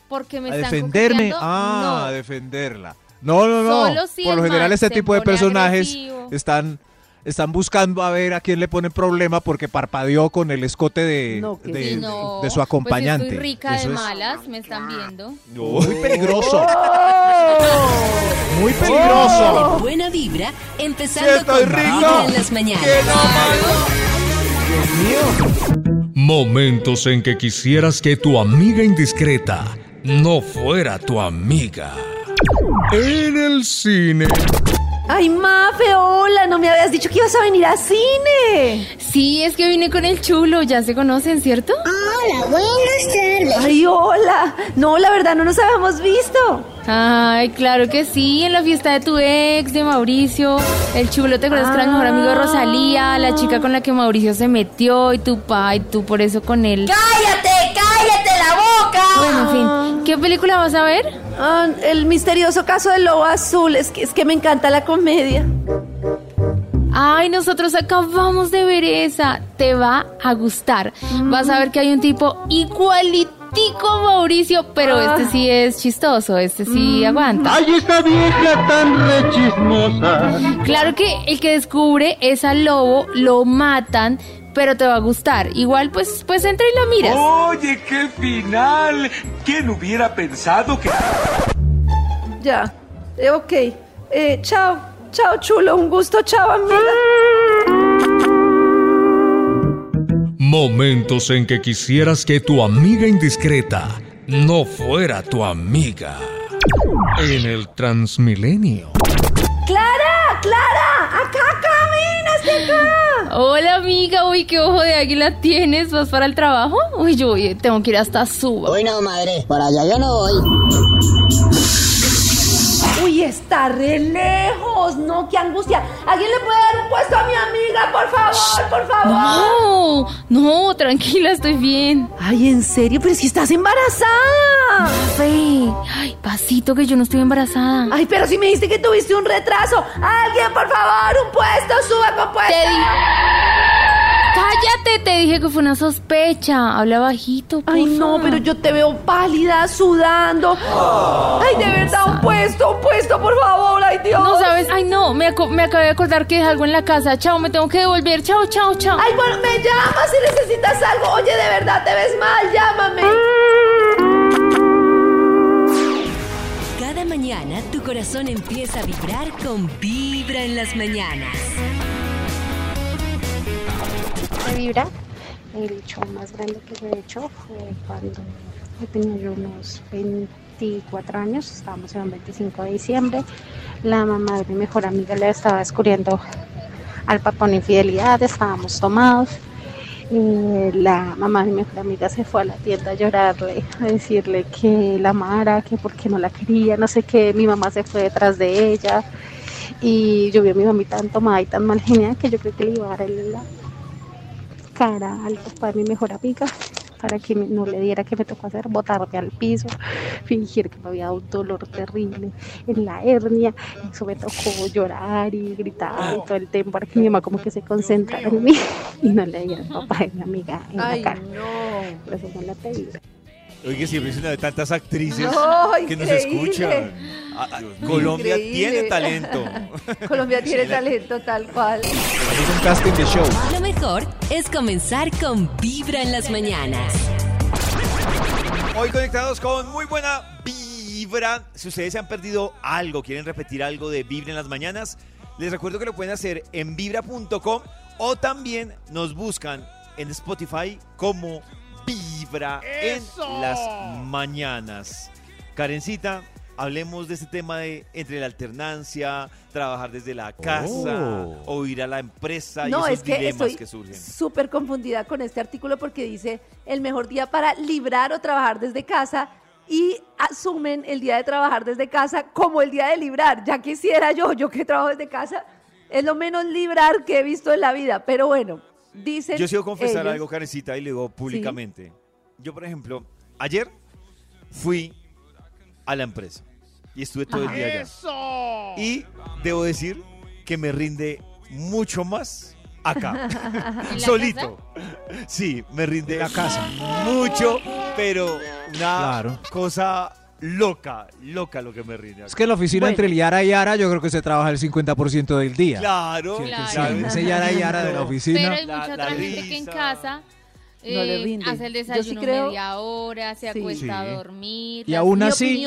porque me ¿A están defenderme? Ah, no. a defenderla. No, no, no. Solo si Por lo general este tipo de personajes agresivo. están, están buscando a ver a quién le ponen problema porque parpadeó con el escote de, No, de, Sí, de- no, de su acompañante. Pues estoy rica Eso de es malas, me están viendo. muy peligroso. Muy Oh. peligroso. Buena vibra, empezando Sí, con rico. En las mañanas. Momentos en que quisieras que tu amiga indiscreta no fuera tu amiga. En el cine. Ay, Mafe, hola, no me habías dicho que ibas a venir a cine. Sí, es que vine con el chulo, ya se conocen, ¿cierto? Hola, buenas tardes. Ay, hola. No, la verdad, no nos habíamos visto. Ay, claro que sí, en la fiesta de tu ex, de Mauricio. El chulo, ¿te acuerdas que era el mejor amigo de Rosalía? La chica con la que Mauricio se metió y tu pa, y tú por eso con él. ¡Cállate, cállate la boca! Bueno, en fin, ¿qué película vas a ver? Ah, el misterioso caso del lobo azul. Es que, es que me encanta la comedia. Ay, nosotros acabamos de ver esa. Te va a gustar. Vas a ver que hay un tipo igualitico Mauricio, pero Ah. este sí es chistoso, este sí aguanta. ¡Ay, esta vieja tan rechismosa! Claro que el que descubre es al lobo, lo matan, pero te va a gustar. Igual, pues, pues entra y la miras. Oye, qué final. ¿Quién hubiera pensado que... Ya. Eh, ok. Eh, chao. Chao, chulo. Un gusto. Chao, amiga. Momentos en que quisieras que tu amiga indiscreta no fuera tu amiga. En el Transmilenio. ¡Clara! ¡Clara! ¡Acá, camina! ¡Hasta acá! Hola amiga, uy, qué ojo de águila tienes, ¿vas para el trabajo? Uy, yo tengo que ir hasta Suba. Uy, no, madre, para allá yo no voy. Uy, está re lejos. No, qué angustia. ¿Alguien le puede dar un puesto a mi amiga? Por favor, por favor. No, no, tranquila, estoy bien. Ay, ¿en serio? Pero si estás embarazada. Fe, ay, pasito que yo no estoy embarazada. Ay, pero si me dijiste que tuviste un retraso. Alguien, por favor, un puesto, suba con puesto. Te Cállate, te dije que fue una sospecha. Habla bajito, Ay, porfa. no, pero yo te veo pálida, sudando. Ay, de verdad, un puesto, un puesto, por favor. Ay, Dios. No sabes, ay no, me, aco- me acabé de acordar que dejé algo en la casa. Chao, me tengo que devolver. Chao, chao, chao. Ay, bueno, me llamas si necesitas algo. Oye, de verdad, te ves mal, llámame. Cada mañana tu corazón empieza a vibrar con Vibra en las mañanas. De Vibra. El show más grande que he hecho fue cuando tenía yo unos 24 años, estábamos en el 25 de diciembre. La mamá de mi mejor amiga le estaba descubriendo al papá una infidelidad, estábamos tomados. Eh, la mamá de mi mejor amiga se fue a la tienda a llorarle, a decirle que la amara, que porque no la quería, no sé qué. Mi mamá se fue detrás de ella y yo vi a mi mamita tan tomada y tan mal genial que yo creo que le iba a dar el, cara al papá de mi mejor amiga para que me- no le diera que me tocó hacer, botarme al piso, fingir que me había dado un dolor terrible en la hernia. Eso me tocó llorar y gritar y todo el tiempo para que mi mamá como que se concentrara en mí y no le diera al papá de mi amiga en Ay, la cara. no. Por eso no la pedí. Oye, siempre es una de tantas actrices No, que nos escuchan. Ah, ah, Colombia Increíble. tiene talento. Colombia tiene talento tal cual. Es un casting de show. Mejor es comenzar con Vibra en las mañanas. Hoy conectados con muy buena vibra. Si ustedes se han perdido algo, quieren repetir algo de Vibra en las mañanas, les recuerdo que lo pueden hacer en vibra.com o también nos buscan en Spotify como Vibra ¡Eso! en las mañanas. Karencita, hablemos de este tema de entre la alternancia, trabajar desde la casa Oh. o ir a la empresa No, y esos es que dilemas estoy que surgen. súper confundida con este artículo porque dice el mejor día para librar o trabajar desde casa y asumen el día de trabajar desde casa como el día de librar. Ya quisiera yo, yo que trabajo desde casa, es lo menos librar que he visto en la vida. Pero bueno, dicen. Yo debo confesar ellos- algo, Karencita, y lo digo públicamente. Yo, por ejemplo, ayer fui a la empresa y estuve todo el día allá. ¡Eso! Y debo decir que me rinde mucho más acá, ¿En la solito. Sí, me rinde La casa. mucho pero una Claro. cosa loca, loca lo que me rinde. Es que en la oficina Bueno. entre el Yara y Yara yo creo que se trabaja el 50% del día. Claro, Sí, Claro. sí, ese Yara y Yara de la oficina. Pero hay mucha la otra gente que en casa No le eh, rinde. hace el Yo sí desayuno creo- media hora, se Sí. acuesta a dormir. Y aún así-.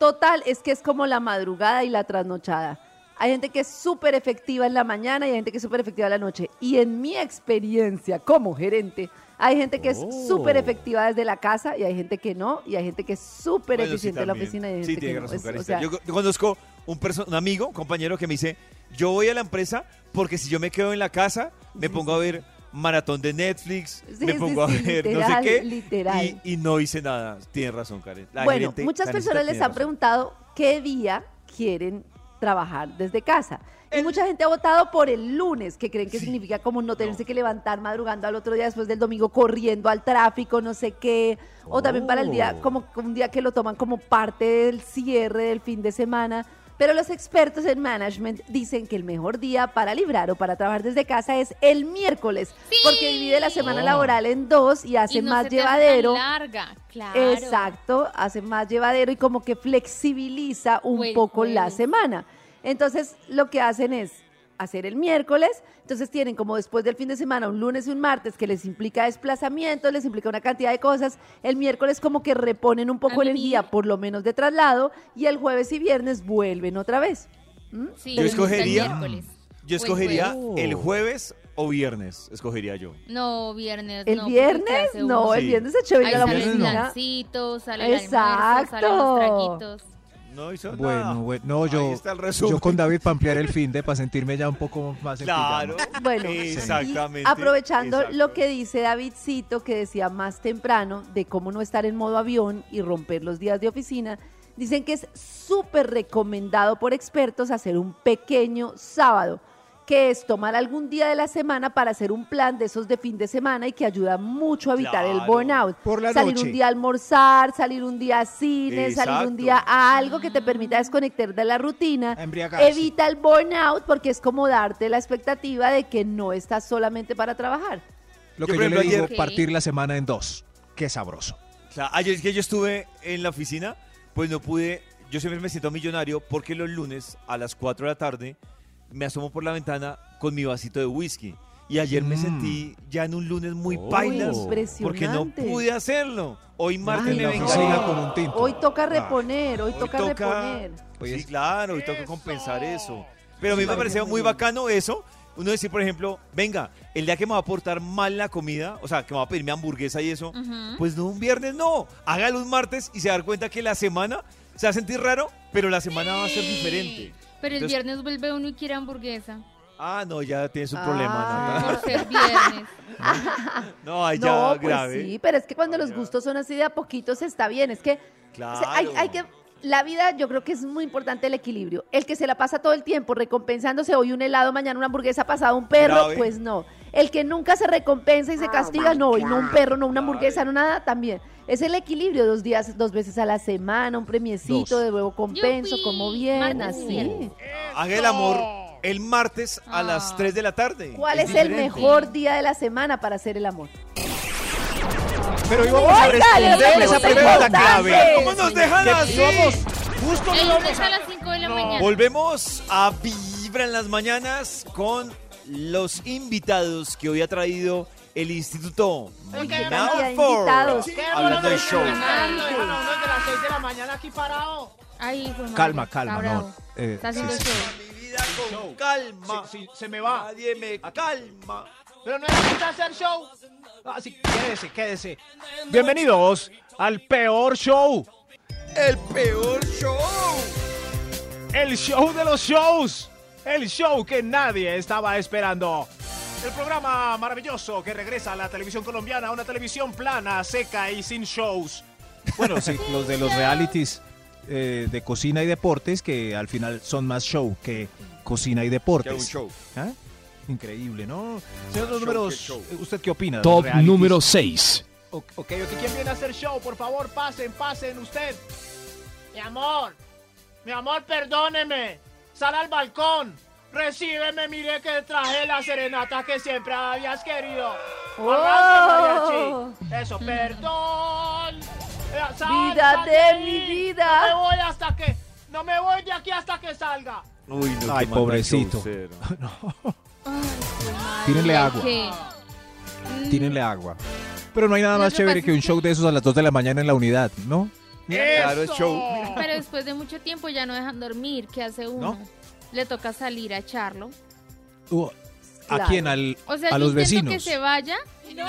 Total, es que es como la madrugada y la trasnochada. Hay gente que es súper efectiva en la mañana y hay gente que es súper efectiva en la noche. Y en mi experiencia como gerente, hay gente que es Oh. súper efectiva desde la casa y hay gente que no. Y hay gente que es súper Bueno, sí, eficiente en la oficina y hay Sí, gente tiene que no. razón, Es- o Carita. sea, yo, yo conozco un, un amigo, un compañero que me dice, yo voy a la empresa porque si yo me quedo en la casa, me Sí, pongo a ver maratón de Netflix, Sí, me pongo sí, a ver no literal, sé qué, literal. Y, y no hice nada. Tienes razón, Karen. La bueno, gerente, muchas personas les han razón. preguntado qué día quieren trabajar desde casa. Y mucha gente ha votado por el lunes, que creen que significa como no tenerse que levantar madrugando al otro día después del domingo corriendo al tráfico, no sé qué. O también para el día, Oh. como un día que lo toman como parte del cierre del fin de semana. Pero los expertos en management dicen que el mejor día para librar o para trabajar desde casa es el miércoles, Sí. porque divide la semana Oh. laboral en dos y hace Y no más se te hace tan llevadero. larga, claro. Exacto, hace más llevadero y como que flexibiliza un poco la semana. Entonces, lo que hacen es hacer el miércoles, entonces tienen como después del fin de semana un lunes y un martes que les implica desplazamiento, les implica una cantidad de cosas, el miércoles como que reponen un poco mí- energía, por lo menos de traslado, y el jueves y viernes vuelven otra vez. ¿Mm? Sí, Yo el escogería- miércoles. Yo el escogería jueves. el jueves o viernes, escogería yo. No, viernes. ¿El no, viernes? No, el viernes es chévere la sale el sale el almuerzo, los traguitos. No hizo Bueno, nada. bueno, no, Ahí yo, está el resumen. yo con David para ampliar el fin de para sentirme ya un poco más en Claro. pijama. Bueno, exactamente. aprovechando lo que dice Davidcito, que decía más temprano, de cómo no estar en modo avión y romper los días de oficina, dicen que es súper recomendado por expertos hacer un pequeño sábado, que es tomar algún día de la semana para hacer un plan de esos de fin de semana y que ayuda mucho a evitar el burnout. Por la salir noche. un día a almorzar, salir un día a cine, salir un día a algo que te permita desconectar de la rutina. Evita el burnout porque es como darte la expectativa de que no estás solamente para trabajar. Lo Yo, que por yo le digo, ayer- partir la semana en dos. Qué sabroso. Ayer es que yo estuve en la oficina, pues no pude, yo siempre me siento millonario porque los lunes a las 4 de la tarde me asomo por la ventana con mi vasito de whisky. Y ayer me Mm. sentí ya en un lunes muy Oh. pailas porque no pude hacerlo. Hoy martes me no. oficina con un tinto. Hoy toca reponer, hoy, Hoy toca, reponer. Sí, claro, hoy toca compensar eso. Pero a mí Sí, me parece pareció muy bacano eso. Uno decir, por ejemplo, venga, el día que me va a portar mal la comida, o sea, que me va a pedir mi hamburguesa y eso, Ujú. pues no un viernes, no. Hágalo un martes y se va a dar cuenta que la semana se va a sentir raro, pero la semana va a ser diferente. Pero el Entonces- viernes vuelve uno y quiere hamburguesa. Ah, no, ya tienes un Ah. problema, Por ser viernes. No, ahí ya No, pues grave. sí, pero es que cuando los ya. gustos son así de a poquitos está bien. Es que o Claro. sea, hay, hay que la vida yo creo que es muy importante el equilibrio. El que se la pasa todo el tiempo recompensándose hoy un helado, mañana una hamburguesa, pasado un perro, Grave. pues no. El que nunca se recompensa y se castiga, no, y no un perro, no una hamburguesa, no nada, también. Es el equilibrio, dos días, dos veces a la semana, un premiecito, Dos. de nuevo compenso, Yupi, como bien, así. Haga el amor el martes a Ah. las 3 de la tarde. ¿Cuál es, el mejor día de la semana para hacer el amor? Pero íbamos a le esa pregunta clave. ¿Cómo nos dejan así? Justo lunes vamos a a... las 5 de la mañana. Volvemos a Vibra en las mañanas con los invitados que hoy ha traído el Instituto de. ¿Qué hablando del bueno show. que dejan a uno desde las 6 de madre, Calma, calma, no. eh, Está haciendo sí, sí. show. Mi vida con calma. Sí, sí, se me va. Nadie me calma. Pero no necesita hacer show. Ah, sí, quédese, quédese. Bienvenidos al peor show. El peor show. El show de los shows. El show que nadie estaba esperando. El programa maravilloso que regresa a la televisión colombiana, una televisión plana, seca y sin shows. Bueno, sí, los de los realities eh, de cocina y deportes que al final son más show que cocina y deportes. Que un show. ¿Ah? Increíble, ¿no? Señor los números, ¿usted qué opina? de Top realities? número 6. Ok, ok, ok, ¿quién viene a hacer show? Por favor, pasen, pasen usted. Mi amor, mi amor, perdóneme. Sal al balcón. Recíbeme, mire que traje la serenata que siempre habías querido. Mariachi. Eso, perdón. Sal, Vida sal de mi vida. No me voy hasta que. No me voy de aquí hasta que salga. Uy, no, Ay, pobrecito. showcero. Tírenle agua. ¿Qué? Tírenle agua. Pero no hay nada más que chévere que un show de esos a las 2 de la mañana en la unidad, ¿no? Claro, es show. Pero después de mucho tiempo ya no dejan dormir. ¿Qué hace uno? Le toca salir a echarlo. Uh, ¿A Claro. quién? Al, O sea, a yo los vecinos. que se vaya y no,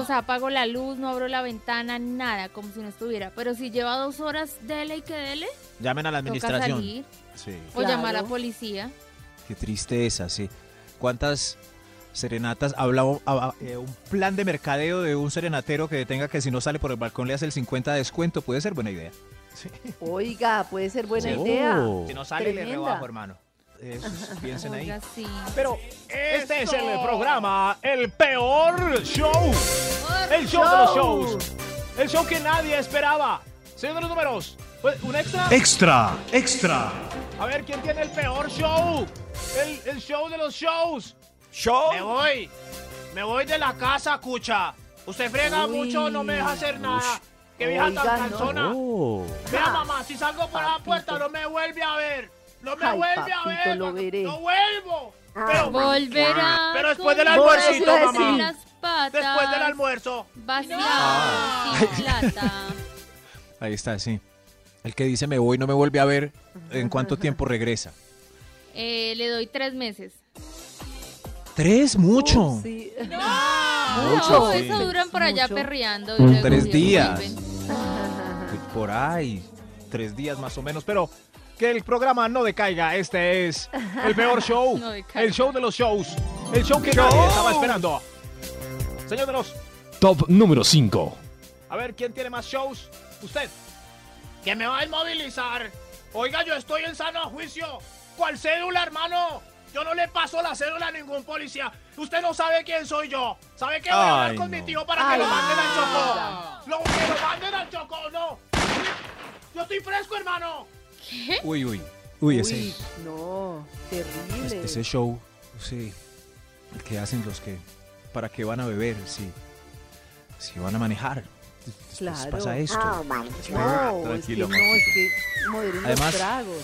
o sea, apago la luz, no abro la ventana, nada, como si no estuviera. Pero si lleva dos horas, dele y que dele, Llamen a la toca administración. salir Sí. o Claro. llamar a la policía. Qué tristeza, sí. ¿Cuántas serenatas? Hablaba eh, un plan de mercadeo de un serenatero que tenga que si no sale por el balcón le hace el 50 de descuento. Puede ser buena idea. Oiga, puede ser buena Sí. idea. Oh. Si no sale, le Tremenda. rebajo, hermano. Eso, piensen ahí. Oiga, sí. Pero este es el programa, el peor show. El show de los shows. El show que nadie esperaba. Señor de los números, pues, ¿un extra? Extra, extra. A ver, ¿quién tiene el peor show? El, el show de los shows. ¿Show? Me voy. Me voy de la casa, cucha. Usted frega Uy. mucho, no me deja hacer nada. Qué vieja Oiga, tan no. cansona. Oh. Vea, mamá, si salgo por la puerta no me vuelve a ver. No me Ay, vuelve a ver. lo veré. No vuelvo. Ah. Pero, Volverá. pero después del almuercito, mamá. decir- las patas. Después del almuerzo. Vaciado, sin plata. Ahí está, sí. El que dice me voy no me vuelve a ver, ¿en cuánto tiempo regresa? Eh, le doy tres meses. Tres, mucho. Uh, sí. Mucho, No, sí. eso duran por allá Mucho. perreando. y luego Tres días. vuelven. Por ahí. Tres días más o menos, pero Que el programa no decaiga. Este es el peor show. No el show de los shows. El show que nadie estaba esperando. Señor de los. Top número 5. A ver, ¿quién tiene más shows? Usted. Que me va a inmovilizar. Oiga, yo estoy en sano juicio. ¿Cuál cédula, hermano? Yo no le paso la cédula a ningún policía. Usted no sabe quién soy yo. ¿Sabe qué voy a hablar Ay, con no. mi tío para Ay, que lo manden al. Chocó? Lo, que lo manden al Chocó, no. Yo estoy fresco, hermano. Uy, uy. Uy, ese, Uy, no, terrible. ese show, sí. El que hacen los que. ¿Para qué van a beber? Sí. Si van a manejar. Después Claro. pasa esto. Oh my No, God. es que Tranquilo, no, es que Además, tragos.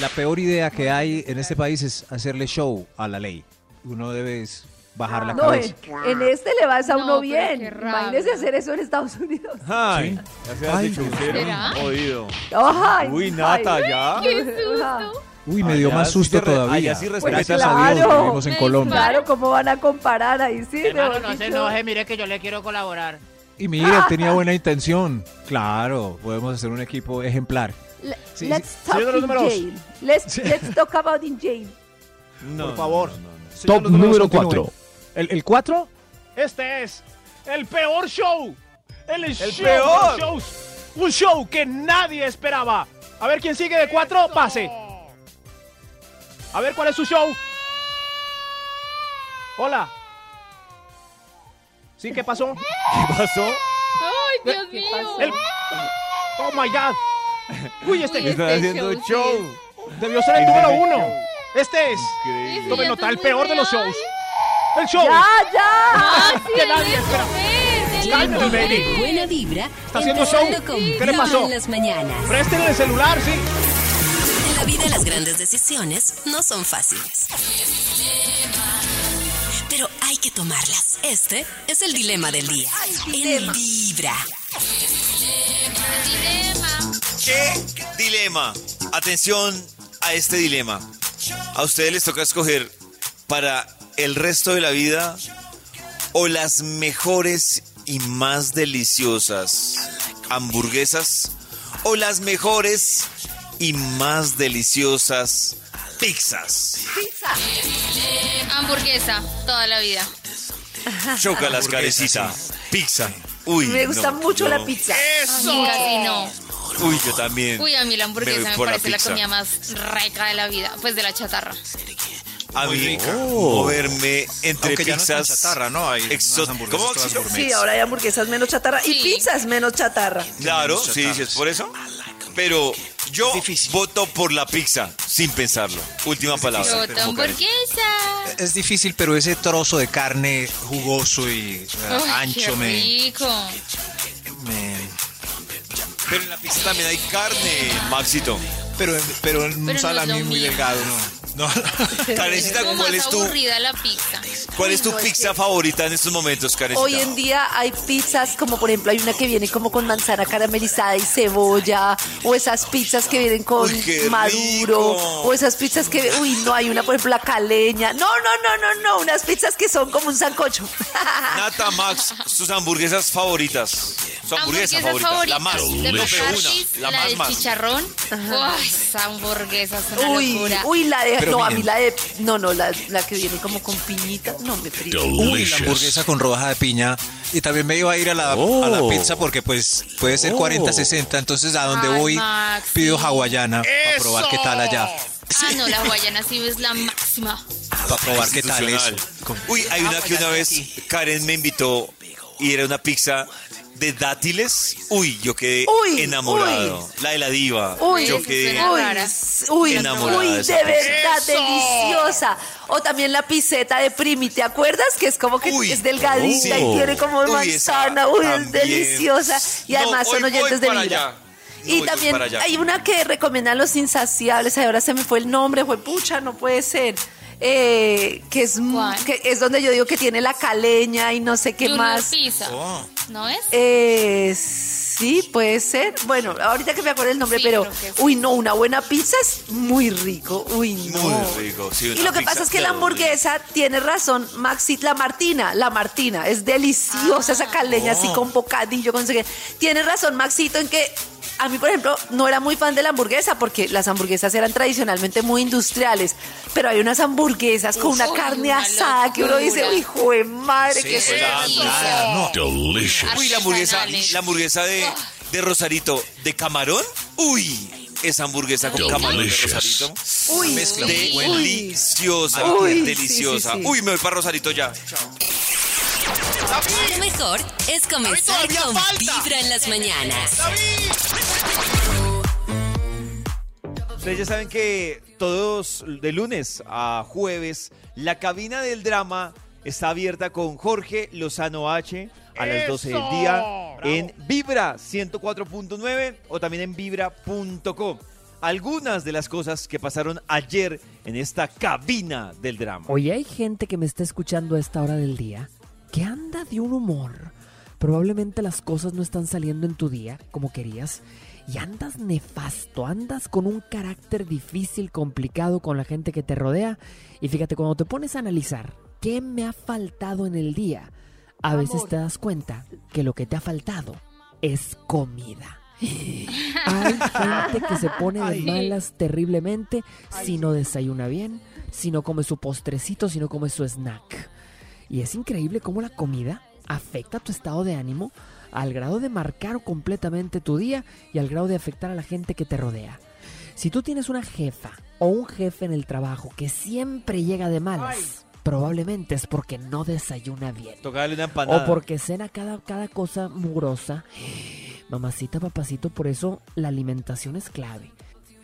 La peor idea que hay en este país es hacerle show a la ley. Uno debe bajar la No, cabeza. en, en este le vas a No, uno pero bien. Imagínese hacer eso en Estados Unidos. Ay, Sí. ya se. Jodido. Ay, Uy, Nata, ay. ya. ¡Qué susto! Uy, me dio Allá más sí susto re- todavía. allá sí Pues Gracias a Dios claro. que vivimos en Colombia. Claro, ¿cómo van a comparar ahí? Sí, Hermano, no se dicho. enoje, mire que yo le quiero colaborar. Y mire, él tenía buena intención. Claro, podemos hacer un equipo ejemplar. Sí, let's sí. talk in jail. Let's, let's talk about in jail. No, Por favor. no, no, no. Señor, Top número continúen. 4. ¿El, el 4? Este es el peor show. El, show de peor. shows. Un show que nadie esperaba. A ver quién sigue de cuatro, pase. A ver cuál es su show. Hola. ¿Sí? ¿Qué pasó? ¿Qué pasó? ¡Ay, Dios ¿Qué mío! pasó? El- Oh my God. Uy, este Uy, Este haciendo show sí show. debió ser el número el uno. Este es. Increíble. Tomen nota, el peor de los shows. El show. ¡Ya, ya! ¡Ah, Que nadie espera. Cálmate, baby. Buena vibra. Está haciendo show. ¿Qué le pasó? en las mañanas. Préstenle el celular, sí. En la vida las grandes decisiones no son fáciles. Pero hay que tomarlas. Este es el dilema del día. En Vibra. Dilema. ¿Qué dilema? Atención a este dilema. A ustedes les toca escoger para el resto de la vida o las mejores y más deliciosas hamburguesas o las mejores y más deliciosas pizzas. Hamburguesa, toda la vida. Chócalas, carecita. Pizza. Uy, Me gusta no, mucho la pizza. No. Uy, yo también. Uy, a mí la Me hamburguesa me, la parece la, comida más rica de la vida. Pues de la chatarra. A mí, moverme entre Aunque ya no pizzas. chatarra, ¿no? Hay unas exo- hamburguesas ¿Cómo? todas gourmet. Sí, ahora hay hamburguesas menos chatarra y pizzas menos chatarra. Claro, menos sí, sí, es por eso. Pero Yo voto por la pizza, sin pensarlo. Última palabra. Karen. hamburguesa. Es difícil, pero ese trozo de carne jugoso y Uy, ancho qué me, rico. me- Pero en la pizza también hay carne, Maxito. Pero, pero en un Pero salami muy delgado, ¿no? No. Karencita, ¿cuál más es tu, aburrida la pizza. cuál es tu pizza favorita en estos momentos, Karencita? Hoy en día hay pizzas como por ejemplo hay una que viene como con manzana caramelizada y cebolla o esas pizzas que vienen con Uy, qué maduro rico. o esas pizzas que uy no hay una por ejemplo la caleña no no no no no unas pizzas que son como un sancocho Nata, Max, sus hamburguesas favoritas. Su hamburguesa Hamburguesas favorita. La favoritas más. de los Tope una. La, la, más del más. chicharrón. Uy, esa hamburguesa es una uy locura. uy la de Pero no a mí la de no no la, la que viene como con piñita no me frío Uy, la hamburguesa con rodaja de piña. Y también me iba a ir a la, a la Oh. pizza porque pues puede ser Oh. 40-60. Entonces a donde Ay, voy Maxi. pido hawaiana para probar qué tal allá. Ah, no, la guayana sí es la máxima. Para probar qué tal es. Uy, hay una que una vez Karen me invitó y era una pizza de dátiles. Uy, yo quedé Uy, enamorado. La de la diva. Uy, yo quedé Uy, s- uy, de de verdad, ¡Eso! deliciosa. O también la piseta de Primi, ¿te acuerdas? Que es como que Uy, es delgadita oh. y tiene como manzana. Uy, es deliciosa. Y No, además hoy son oyentes de allá. No, Y también hay una que recomiendan los insaciables, ahora se me fue el nombre, fue pucha, no puede ser. Eh, que es que es donde yo digo que tiene la caleña y no sé qué Junior más. Pizza. Oh. ¿No es? Eh, sí, puede ser. Bueno, ahorita que me acuerdo el nombre, Sí, pero uy, no, una buena pizza es muy rico. Uy, no. Muy rico. sí, Y lo que pizza pasa es que la hamburguesa tiene razón, Maxi, la Martina, la Martina, es deliciosa esa caleña así Oh. con bocadillo, con no sé qué. Tiene razón, Maxito, en que a mí, por ejemplo, no era muy fan de la hamburguesa porque las hamburguesas eran tradicionalmente muy industriales, pero hay unas hamburguesas con una carne una asada que uno dice, hijo de madre, Sí, qué sí, es no. Uy, la hamburguesa, la hamburguesa de, de Rosarito de camarón. Uy, esa hamburguesa con camarón de Rosarito. Uy, mezcla. Deliciosa, Uy, sí, deliciosa. sí, sí. Uy, me voy para Rosarito ya. Lo mejor es comenzar con falta. Vibra en las mañanas. Ustedes ya saben que todos de lunes a jueves la cabina del drama está abierta con Jorge Lozano H a las 12 del día en Vibra 104.9 o también en vibra.co. Algunas de las cosas que pasaron ayer en esta cabina del drama. Oye, hay gente que me está escuchando a esta hora del día que anda de un humor. Probablemente las cosas no están saliendo en tu día como querías y andas nefasto, andas con un carácter difícil, complicado con la gente que te rodea. Y fíjate, cuando te pones a analizar qué me ha faltado en el día, a veces te das cuenta que lo que te ha faltado es comida. Hay gente que se pone de malas terriblemente si no desayuna bien, si no come su postrecito, si no come su snack. Y es increíble cómo la comida afecta tu estado de ánimo al grado de marcar completamente tu día y al grado de afectar a la gente que te rodea. Si tú tienes una jefa o un jefe en el trabajo que siempre llega de malas, probablemente es porque no desayuna bien. Una empanada. O porque cena cada, cada cosa mugrosa. Mamacita, papacito, por eso la alimentación es clave.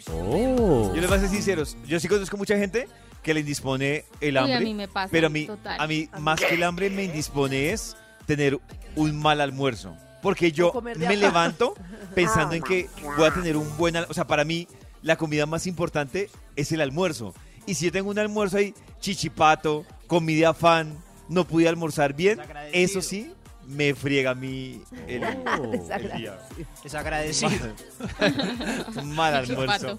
Yo les voy a ser sinceros. Yo sí conozco mucha gente que le indispone el Uy, a hambre. mí me pasa, pero a mí, total. a mí más que el hambre me indispone es tener un mal almuerzo. Porque yo me levanto pensando en Oh que voy a tener un buen al- O sea, para mí la comida más importante es el almuerzo. Y si yo tengo un almuerzo ahí, chichipato, comida fan, no pude almorzar bien, eso sí me friega a mí el, el día. Desagradecido. Un mal almuerzo. Chichipato.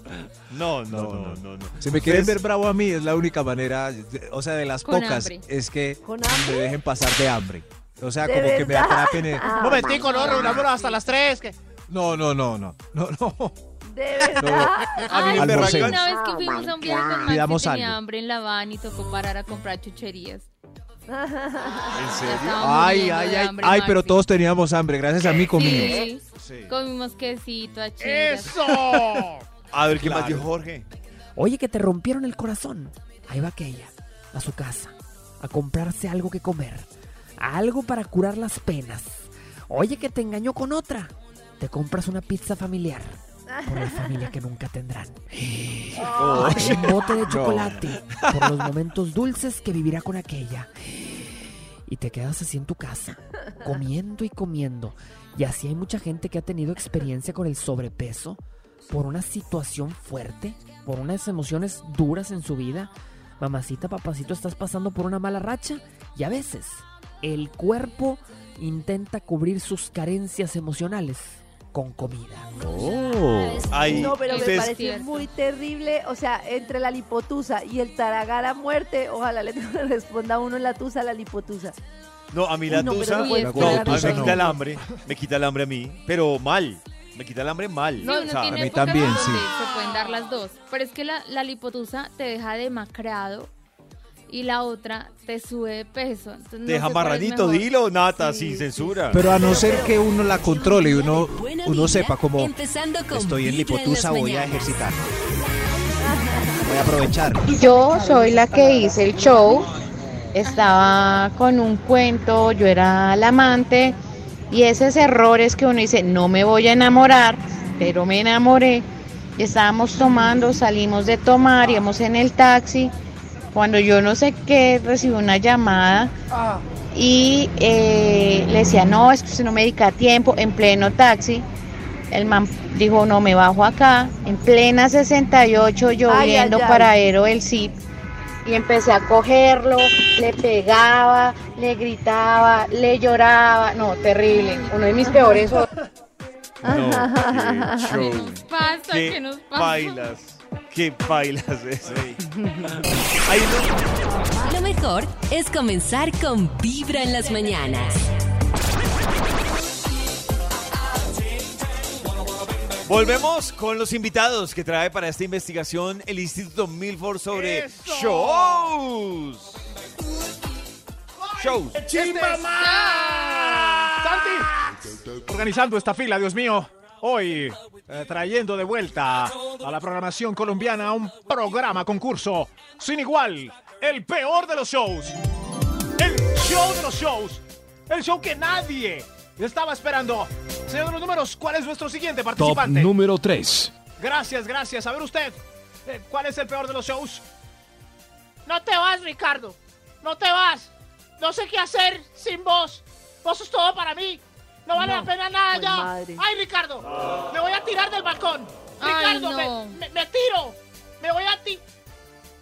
No, no, no, no, no. Si me quieren Ustedes- ver bravo a mí, es la única manera, o sea, de las Con pocas, hambre. es que ¿Con me dejen pasar de hambre. O sea, ¿De como que me verdad? atrapen. en- Ah, Momentico, no, reunámonos hasta las 3. Que... No, no, no, no, no, no. De verdad. A mí Ay, me Una vez que fuimos a un viaje con Max tenía algo. hambre en la van y tocó parar a comprar chucherías. ¿En serio? Ay, ay, ay, hambre, ay, pero todos teníamos hambre, gracias a mí comimos. Sí. Comimos quesito, achiras. ¡Eso! A ver, ¿qué más dijo Jorge? Oye, que te rompieron el corazón. Ahí va aquella, a su casa, a comprarse algo que comer, algo para curar las penas. Oye, que te engañó con otra. Te compras una pizza familiar. Por la familia que nunca tendrán. Oh. Un bote de No. chocolate por los momentos dulces que vivirá con aquella. Y te quedas así en tu casa, comiendo y comiendo. Y así hay mucha gente que ha tenido experiencia con el sobrepeso por una situación fuerte, por unas emociones duras en su vida. Mamacita, papacito, estás pasando por una mala racha y a veces el cuerpo intenta cubrir sus carencias emocionales con comida. Ay, no, pero me Cierto. muy terrible. O sea, entre la lipotusa y el taragar a muerte, ojalá le responda a uno la tusa a la lipotusa. No, a mí la no, tusa, no no, a mí me quita no. el hambre, me quita el hambre a mí, pero mal, me quita el hambre mal. Uno O sea, tiene mí también, sí. se pueden dar las dos. Pero es que la, la lipotusa te deja demacrado y la otra te sube de peso. Entonces, no te deja marranito, dilo, Nata, Sí, sin sí, censura. Pero a no ser que uno la controle y uno, uno sepa como con estoy en lipotusa, voy a ejercitar. Voy a aprovechar. Yo soy la que hice el show. Estaba con un cuento, yo era la amante. Y esos errores que uno dice, no me voy a enamorar, pero me enamoré. Y estábamos tomando, salimos de tomar, íbamos en el taxi. Cuando yo no sé qué, recibí una llamada y eh, le decía, no, es que usted no me dedica tiempo, en pleno taxi. El man dijo, no, me bajo acá, en plena 68, lloviendo ay, ay. para Aero el Zip. Y empecé a cogerlo, le pegaba, le gritaba, le lloraba. No, terrible. Uno de mis peores. No, ¿Qué nos pasa? ¿Qué, Qué nos pasa? bailas, qué bailas eso. Lo mejor es comenzar con Vibra en las mañanas. Volvemos con los invitados que trae para esta investigación el Instituto Milford sobre ¡Eso! shows. Shows. Santi, organizando esta fila, Dios mío. Hoy, eh, trayendo de vuelta a la programación colombiana un programa concurso sin igual. El peor de los shows. El show de los shows. El show que nadie estaba esperando. Señor de los números, ¿cuál es nuestro siguiente Top participante? número 3. Gracias, gracias. A ver usted, eh, ¿cuál es el peor de los shows? No te vas, Ricardo. No te vas. No sé qué hacer sin vos. Vos sos todo para mí. No vale No. la pena nada Ay, ya. madre. Ay, Ricardo. Me voy a tirar del balcón. Ay, Ricardo, no. me, me- me tiro. Me voy a ti.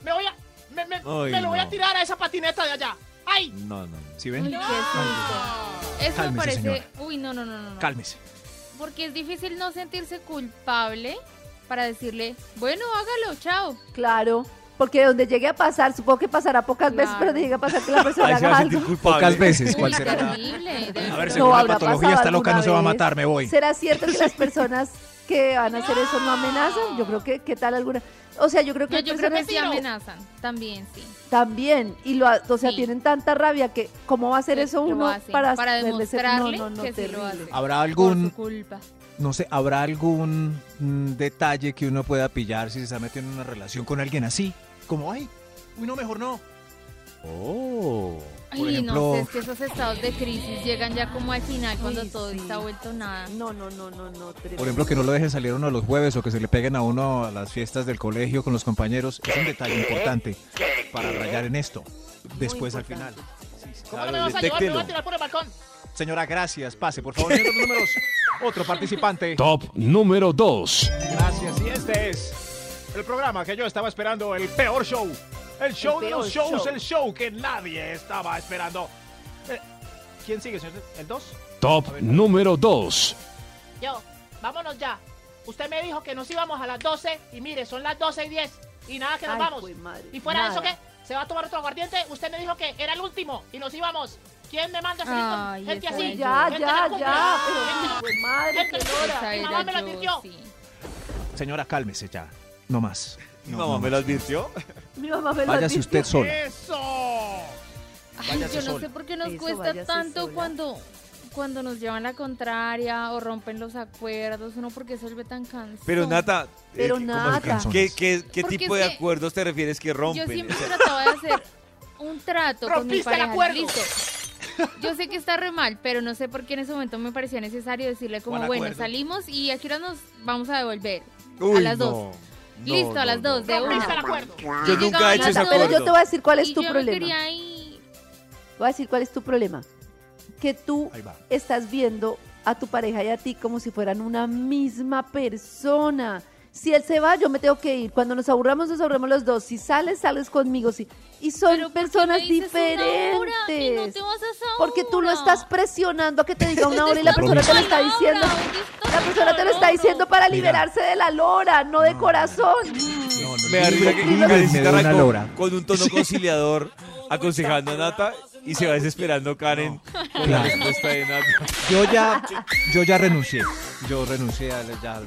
Me voy a. Me, me- Ay, me lo voy a tirar a esa patineta de allá. ¡Ay! No, no. ¿Sí Uy, ven? qué. Eso me Cálmese, parece. señora. Uy, no, no, no. no. Cálmese. Porque es difícil no sentirse culpable para decirle, bueno, hágalo, chao. Claro. Porque donde llegue a pasar, supongo que pasará pocas veces, pero donde llegue a pasar que la persona Ahí se va haga a sentir algo. culpable. Pocas veces. ¿Cuál será terrible. A ver, ser según la patología, esta loca no se va a matar, me voy. ¿Será cierto que las personas que van a hacer eso no amenazan? Yo creo que, ¿qué tal alguna? O sea, yo creo que No, hay yo creo que personas sí amenazan. También, sí. también, y lo, ha- o sea, Sí. tienen tanta rabia que, ¿cómo va a hacer eso uno hacen, para, para demostrarle no, no, no, que sí lo hace. ¿Habrá Por algún, su culpa. no sé, habrá algún mm, detalle que uno pueda pillar si se está metiendo en una relación con alguien así? Como, ay, uy, no, mejor no. Oh. Ay, Por no ejemplo, sé, es que esos estados de crisis llegan ya como al final cuando todo sí. está vuelto nada. No, no, no, no, no. tremendo. por ejemplo, que no lo dejen salir a uno los jueves o que se le peguen a uno a las fiestas del colegio con los compañeros. Es un detalle importante para rayar en esto. Después al final. ¿Cómo no me vas a llevar? Me voy a tirar por el balcón. Señora, gracias. Pase, por favor. Números, otro participante. Top número 2. Gracias, y este es el programa que yo estaba esperando, el peor show. El show de los shows, show. el show que nadie estaba esperando. Eh, ¿Quién sigue, señor? ¿El 2? Top número 2. Yo, vámonos ya. Usted me dijo que nos íbamos a las 12 y mire, son las 12 y 10 y nada que nos Ay, vamos. jue madre, ¿Y fuera de eso nada. qué? ¿Se va a tomar otro aguardiente? Usted me dijo que era el último y nos íbamos. ¿Quién me manda a Ay, gente así? Ya, Gente ya, ya, pero jue madre, gente qué que- lora. Esa Mi mamá me lo advirtió. sí. Señora, cálmese ya. No más. Mi mamá no me más. lo advirtió. Mi mamá me lo Váyase advirtió. usted sola. ¡Eso! Ay, Váyase yo no sola. sé por qué nos Eso, cuesta váyase tanto sola. cuando, cuando nos llevan la contraria o rompen los acuerdos, uno porque se vuelve tan cansado. Pero Nata, Pero eh, ¿cómo Nata. así? ¿qué, qué, qué Porque tipo es de que acuerdos te refieres que rompen? Yo siempre trataba de hacer un trato con mi Rompiste el pareja. acuerdo. Listo. yo sé que está re mal, pero no sé por qué en ese momento me parecía necesario decirle como, Buen bueno, acuerdo. salimos y aquí ahora nos vamos a devolver. Uy, a las no, dos. No, Listo, a las no. dos, de una. acuerdo. Yo nunca he hecho ese dos, Pero acuerdo. yo te voy a decir cuál es y tu yo no problema. quería ir. Voy a decir cuál es tu problema. Que tú estás viendo a tu pareja y a ti como si fueran una misma persona. Si él se va, yo me tengo que ir. Cuando nos aburramos, nos aburremos los dos. Si sales, sales conmigo. Sí. Y son Pero ¿por qué personas me dices una diferentes. hora y no te vas a esa Porque tú lo estás presionando a que te diga una hora y la persona te lo está diciendo. ¿dónde está La persona te lo está diciendo para liberarse de la lora, no de corazón. No, no, Me da risa que me una lora. con un tono conciliador aconsejando a Nata y se va desesperando Karen con la respuesta de Nata. Yo ya, yo ya renuncié. Yo renuncié a ya,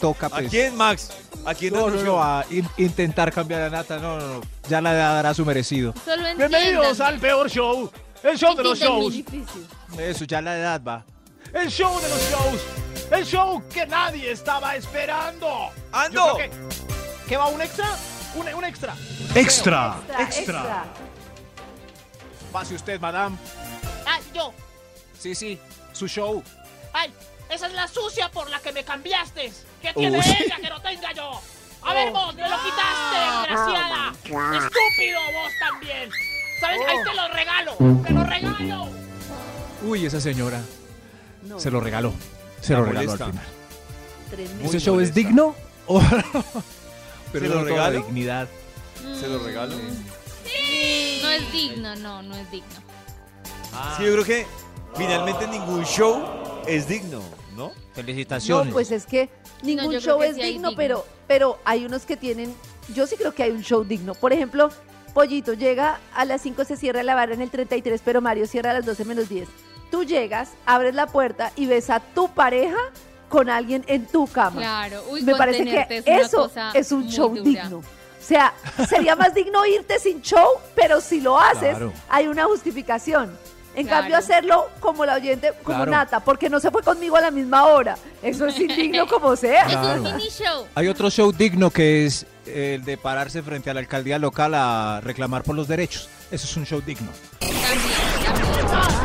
toca ¿A pues. quién, Max? ¿A quién No, no, renunció? no, a in- intentar cambiar a Nata, no, no, no. Ya la edad dará su merecido. Solo Bienvenidos al peor show. El show de los shows. Eso, ya la edad va. El show de los shows. El show que nadie estaba esperando. ¡Ando! Creo que, ¿Qué va un extra? Un, un extra. Extra. Extra, extra. Pase usted, madame. Ay, yo. Sí, sí, su show. Ay, esa es la sucia por la que me cambiaste. ¿Qué tiene Uy. ella que no tenga yo? A ver vos, me lo quitaste, desgraciada. Estúpido vos también. ¿Sabes? Ahí te lo regalo. Te lo regalo. Uy, esa señora. No, Se lo regaló. Se La lo regaló molesta. al final. tremendo. ¿Ese show es digno? ¿O Pero ¿Se lo regalo? dignidad. ¿Se lo regalo? No es digno, no, no es digno. Sí, yo creo que finalmente ningún show es digno, ¿no? No, Felicitaciones. pues es que ningún show que es sí digno, digno. pero, pero hay unos que tienen, yo sí creo que hay un show digno. Por ejemplo, Pollito llega a las 5, se cierra la barra en el 33, pero Mario cierra a las 12 menos 10. Tú llegas, abres la puerta y ves a tu pareja con alguien en tu cama. Claro, uy, Me parece que es eso cosa es un show dura. digno. O sea, sería más digno irte sin show, pero si lo haces, Claro. hay una justificación. En Claro. cambio, hacerlo como la oyente, como Claro. Nata, porque no se fue conmigo a la misma hora. Eso es indigno como sea. Claro. Es un mini show. Hay otro show digno que es el de pararse frente a la alcaldía local a reclamar por los derechos. Eso es un show digno.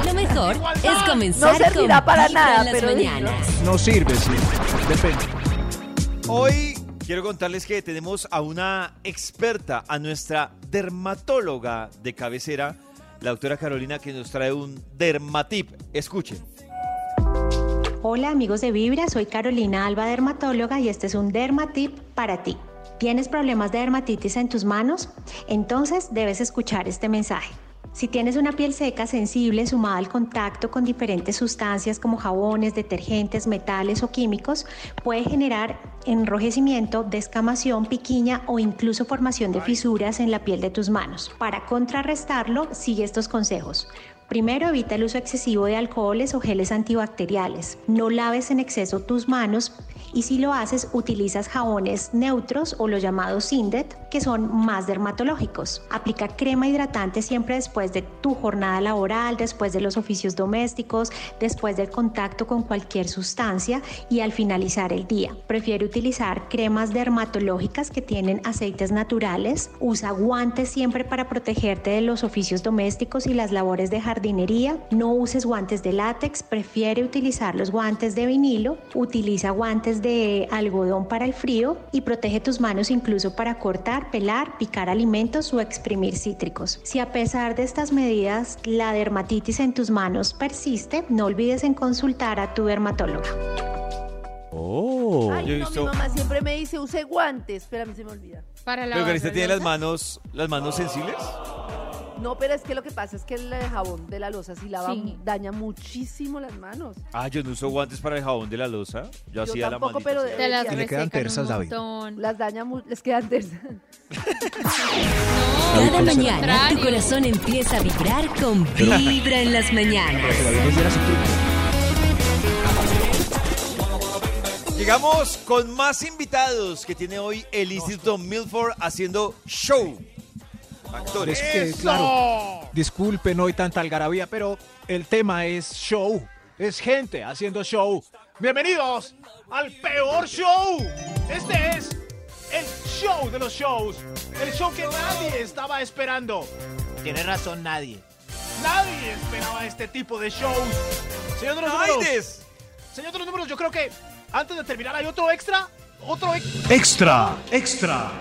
Lo mejor es comenzar No servirá con para nada, en las pero mañanas. No sirve, sí. Depende. Hoy quiero contarles que tenemos a una experta, a nuestra dermatóloga de cabecera, la doctora Carolina, que nos trae un dermatip. Escuchen. Hola amigos de Vibra, soy Carolina Alba, dermatóloga y este es un Dermatip para ti. ¿Tienes problemas de dermatitis en tus manos? Entonces debes escuchar este mensaje. Si tienes una piel seca, sensible, sumada al contacto con diferentes sustancias como jabones, detergentes, metales o químicos, puede generar enrojecimiento, descamación, piquiña o incluso formación de fisuras en la piel de tus manos. Para contrarrestarlo, sigue estos consejos. Primero, evita el uso excesivo de alcoholes o geles antibacteriales. No laves en exceso tus manos y si lo haces, utilizas jabones neutros o los llamados Sindet, que son más dermatológicos. Aplica crema hidratante siempre después de tu jornada laboral, después de los oficios domésticos, después del contacto con cualquier sustancia y al finalizar el día. Prefiere utilizar cremas dermatológicas que tienen aceites naturales. Usa guantes siempre para protegerte de los oficios domésticos y las labores de jardinería. No uses guantes de látex, prefiere utilizar los guantes de vinilo. Utiliza guantes de algodón para el frío y protege tus manos incluso para cortar, pelar, picar alimentos o exprimir cítricos. Si a pesar de estas medidas la dermatitis en tus manos persiste, no olvides en consultar a tu dermatóloga. Oh. Ay, no, mi mamá siempre me dice, use guantes. Mí se me olvida. Para la Pero Carita tiene las manos, las manos sensibles. No, pero es que lo que pasa es que el eh, jabón de la losa si lava Sí. daña muchísimo las manos. Ah, yo no uso guantes para el jabón de la losa. Yo, Yo hacía la tampoco, manita. pero Te las Y le quedan resecan tersas, un David. montón. Las daña les quedan tersas. Cada al mañana tu contrario. corazón empieza a vibrar con Vibra en las mañanas. Llegamos con más invitados que tiene hoy el Instituto Milford haciendo show. Actores. Es que, claro, disculpen hoy tanta algarabía, pero el tema es show. Es gente haciendo show. Bienvenidos al peor show. Este es el show de los shows. El show que nadie estaba esperando. Tiene razón nadie. Nadie esperaba este tipo de shows. Señor de los números. Señor de los números, yo creo que antes de terminar hay otro extra. Otro ex- Extra, extra.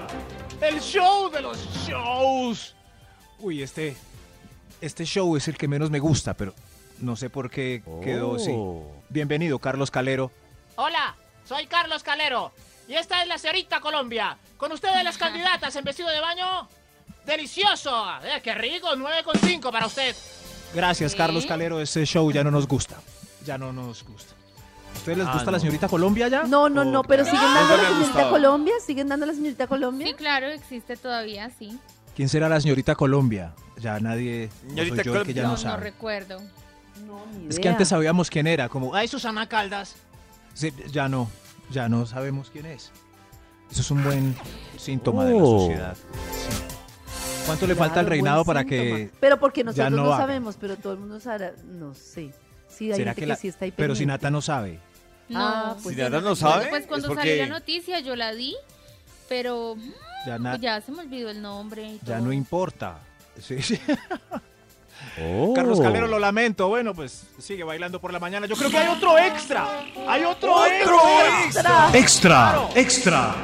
El show de los shows. Uy, este, este show es el que menos me gusta, pero no sé por qué quedó así. Bienvenido, Carlos Calero. Hola, soy Carlos Calero. Y esta es la señorita Colombia. Con ustedes las candidatas en vestido de baño. ¡Delicioso! Eh, ¡Qué rico! 9,5 para usted. Gracias, ¿Sí? Carlos Calero. Ese show ya no nos gusta. Ya no nos gusta. ¿A ustedes les Ah, gusta no. la señorita Colombia ya? No, no, no, pero siguen dando la señorita. Colombia, siguen dando a la señorita Colombia. Sí, claro, existe todavía, sí. ¿Quién será la señorita Colombia? Ya nadie. no soy Señorita yo el que ya no, No, no sabe. recuerdo. No, ni es que idea. antes sabíamos quién era, como. Ay, Susana Caldas. Sí, ya no, ya no sabemos quién es. Eso es un buen síntoma de la Oh. sociedad. Sí. ¿Cuánto le falta Claro, al reinado para síntoma. que Pero porque ya nosotros no no, haga? sabemos, pero todo el mundo sabrá. No sé. Sí, hay será gente que que, la- sí está ahí pero si. Nata no sabe? No. Ah, pues Si Nata no sabe, Pues es cuando porque... salió la noticia yo la di, pero Ya, na- ya se me olvidó el nombre. y ya todo. no importa. Sí, sí. Carlos Calero, lo lamento. Bueno, pues sigue bailando por la mañana. Yo creo que hay otro extra. Hay otro, ¡Otro extra. Extra, Claro. extra.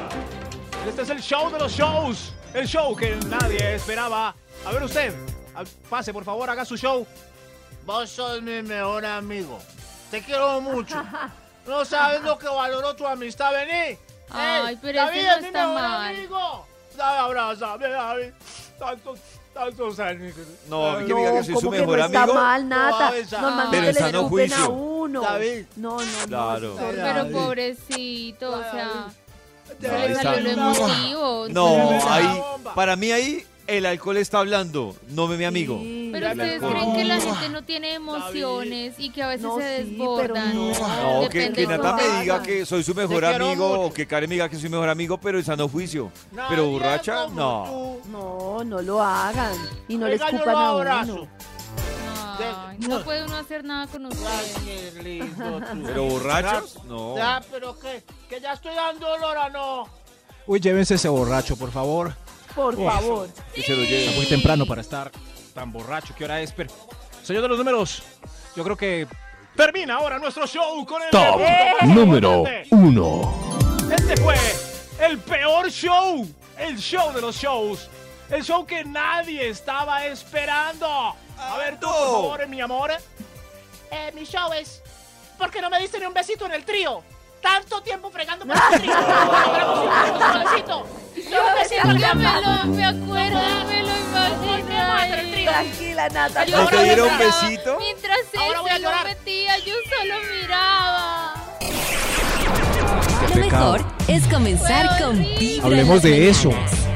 Este es el show de los shows. El show que nadie esperaba. A ver usted. Pase, por favor, haga su show. Vos sos mi mejor amigo. Te quiero mucho. No sabes lo que valoro tu amistad. Vení. Ay, Ey, pero David ese no es mi está mejor mal. amigo. Dame, abrázame, David. Tantos, tantos años. No, a mí que me diga que soy su como que mejor no está amigo. mal, Nata. No, esa- Normalmente Pero en le sano escupen a juicio. uno. David. No, no, no. Claro. eso Pero David. pobrecito, o sea, se le salió lo emotivo. No, ahí, para mí ahí el alcohol está hablando, no me mi amigo. Sí. Pero ustedes creen que la gente no tiene emociones y que a veces No, se sí, desbordan. pero No, que, Depende que Nata me diga que soy su mejor amigo mucho. o que Karen me diga que soy su mejor amigo, pero en sano juicio. Nadie Pero borracha, no. tú. No, no lo hagan. Y no le Venga, yo escupan lo a abrazo. uno. Ay, no puede uno hacer nada con ustedes. Pero borrachos, no. Ya, pero que, que ya estoy dando olor a no. Uy, llévense ese borracho, por favor. Por favor. Que se lo Está muy temprano para estar tan borracho. ¿Qué hora es? Pero, señor de los números, yo creo que Termina ahora nuestro show con el Top número uno. Este fue el peor show, el show de los shows, el show que nadie estaba esperando. A ver tú, por favor, mi amor. Eh, mi show es. ¿Por qué no me diste ni un besito en el trío? Tanto tiempo fregando por besito al Ya me gamba. lo, me acuerdo, me lo imagino. Tranquila, Nata. Yo ¿No te dieron un besito? Mientras él se lo metía, yo solo miraba. Lo mejor es comenzar con hablemos de eso. mañanas.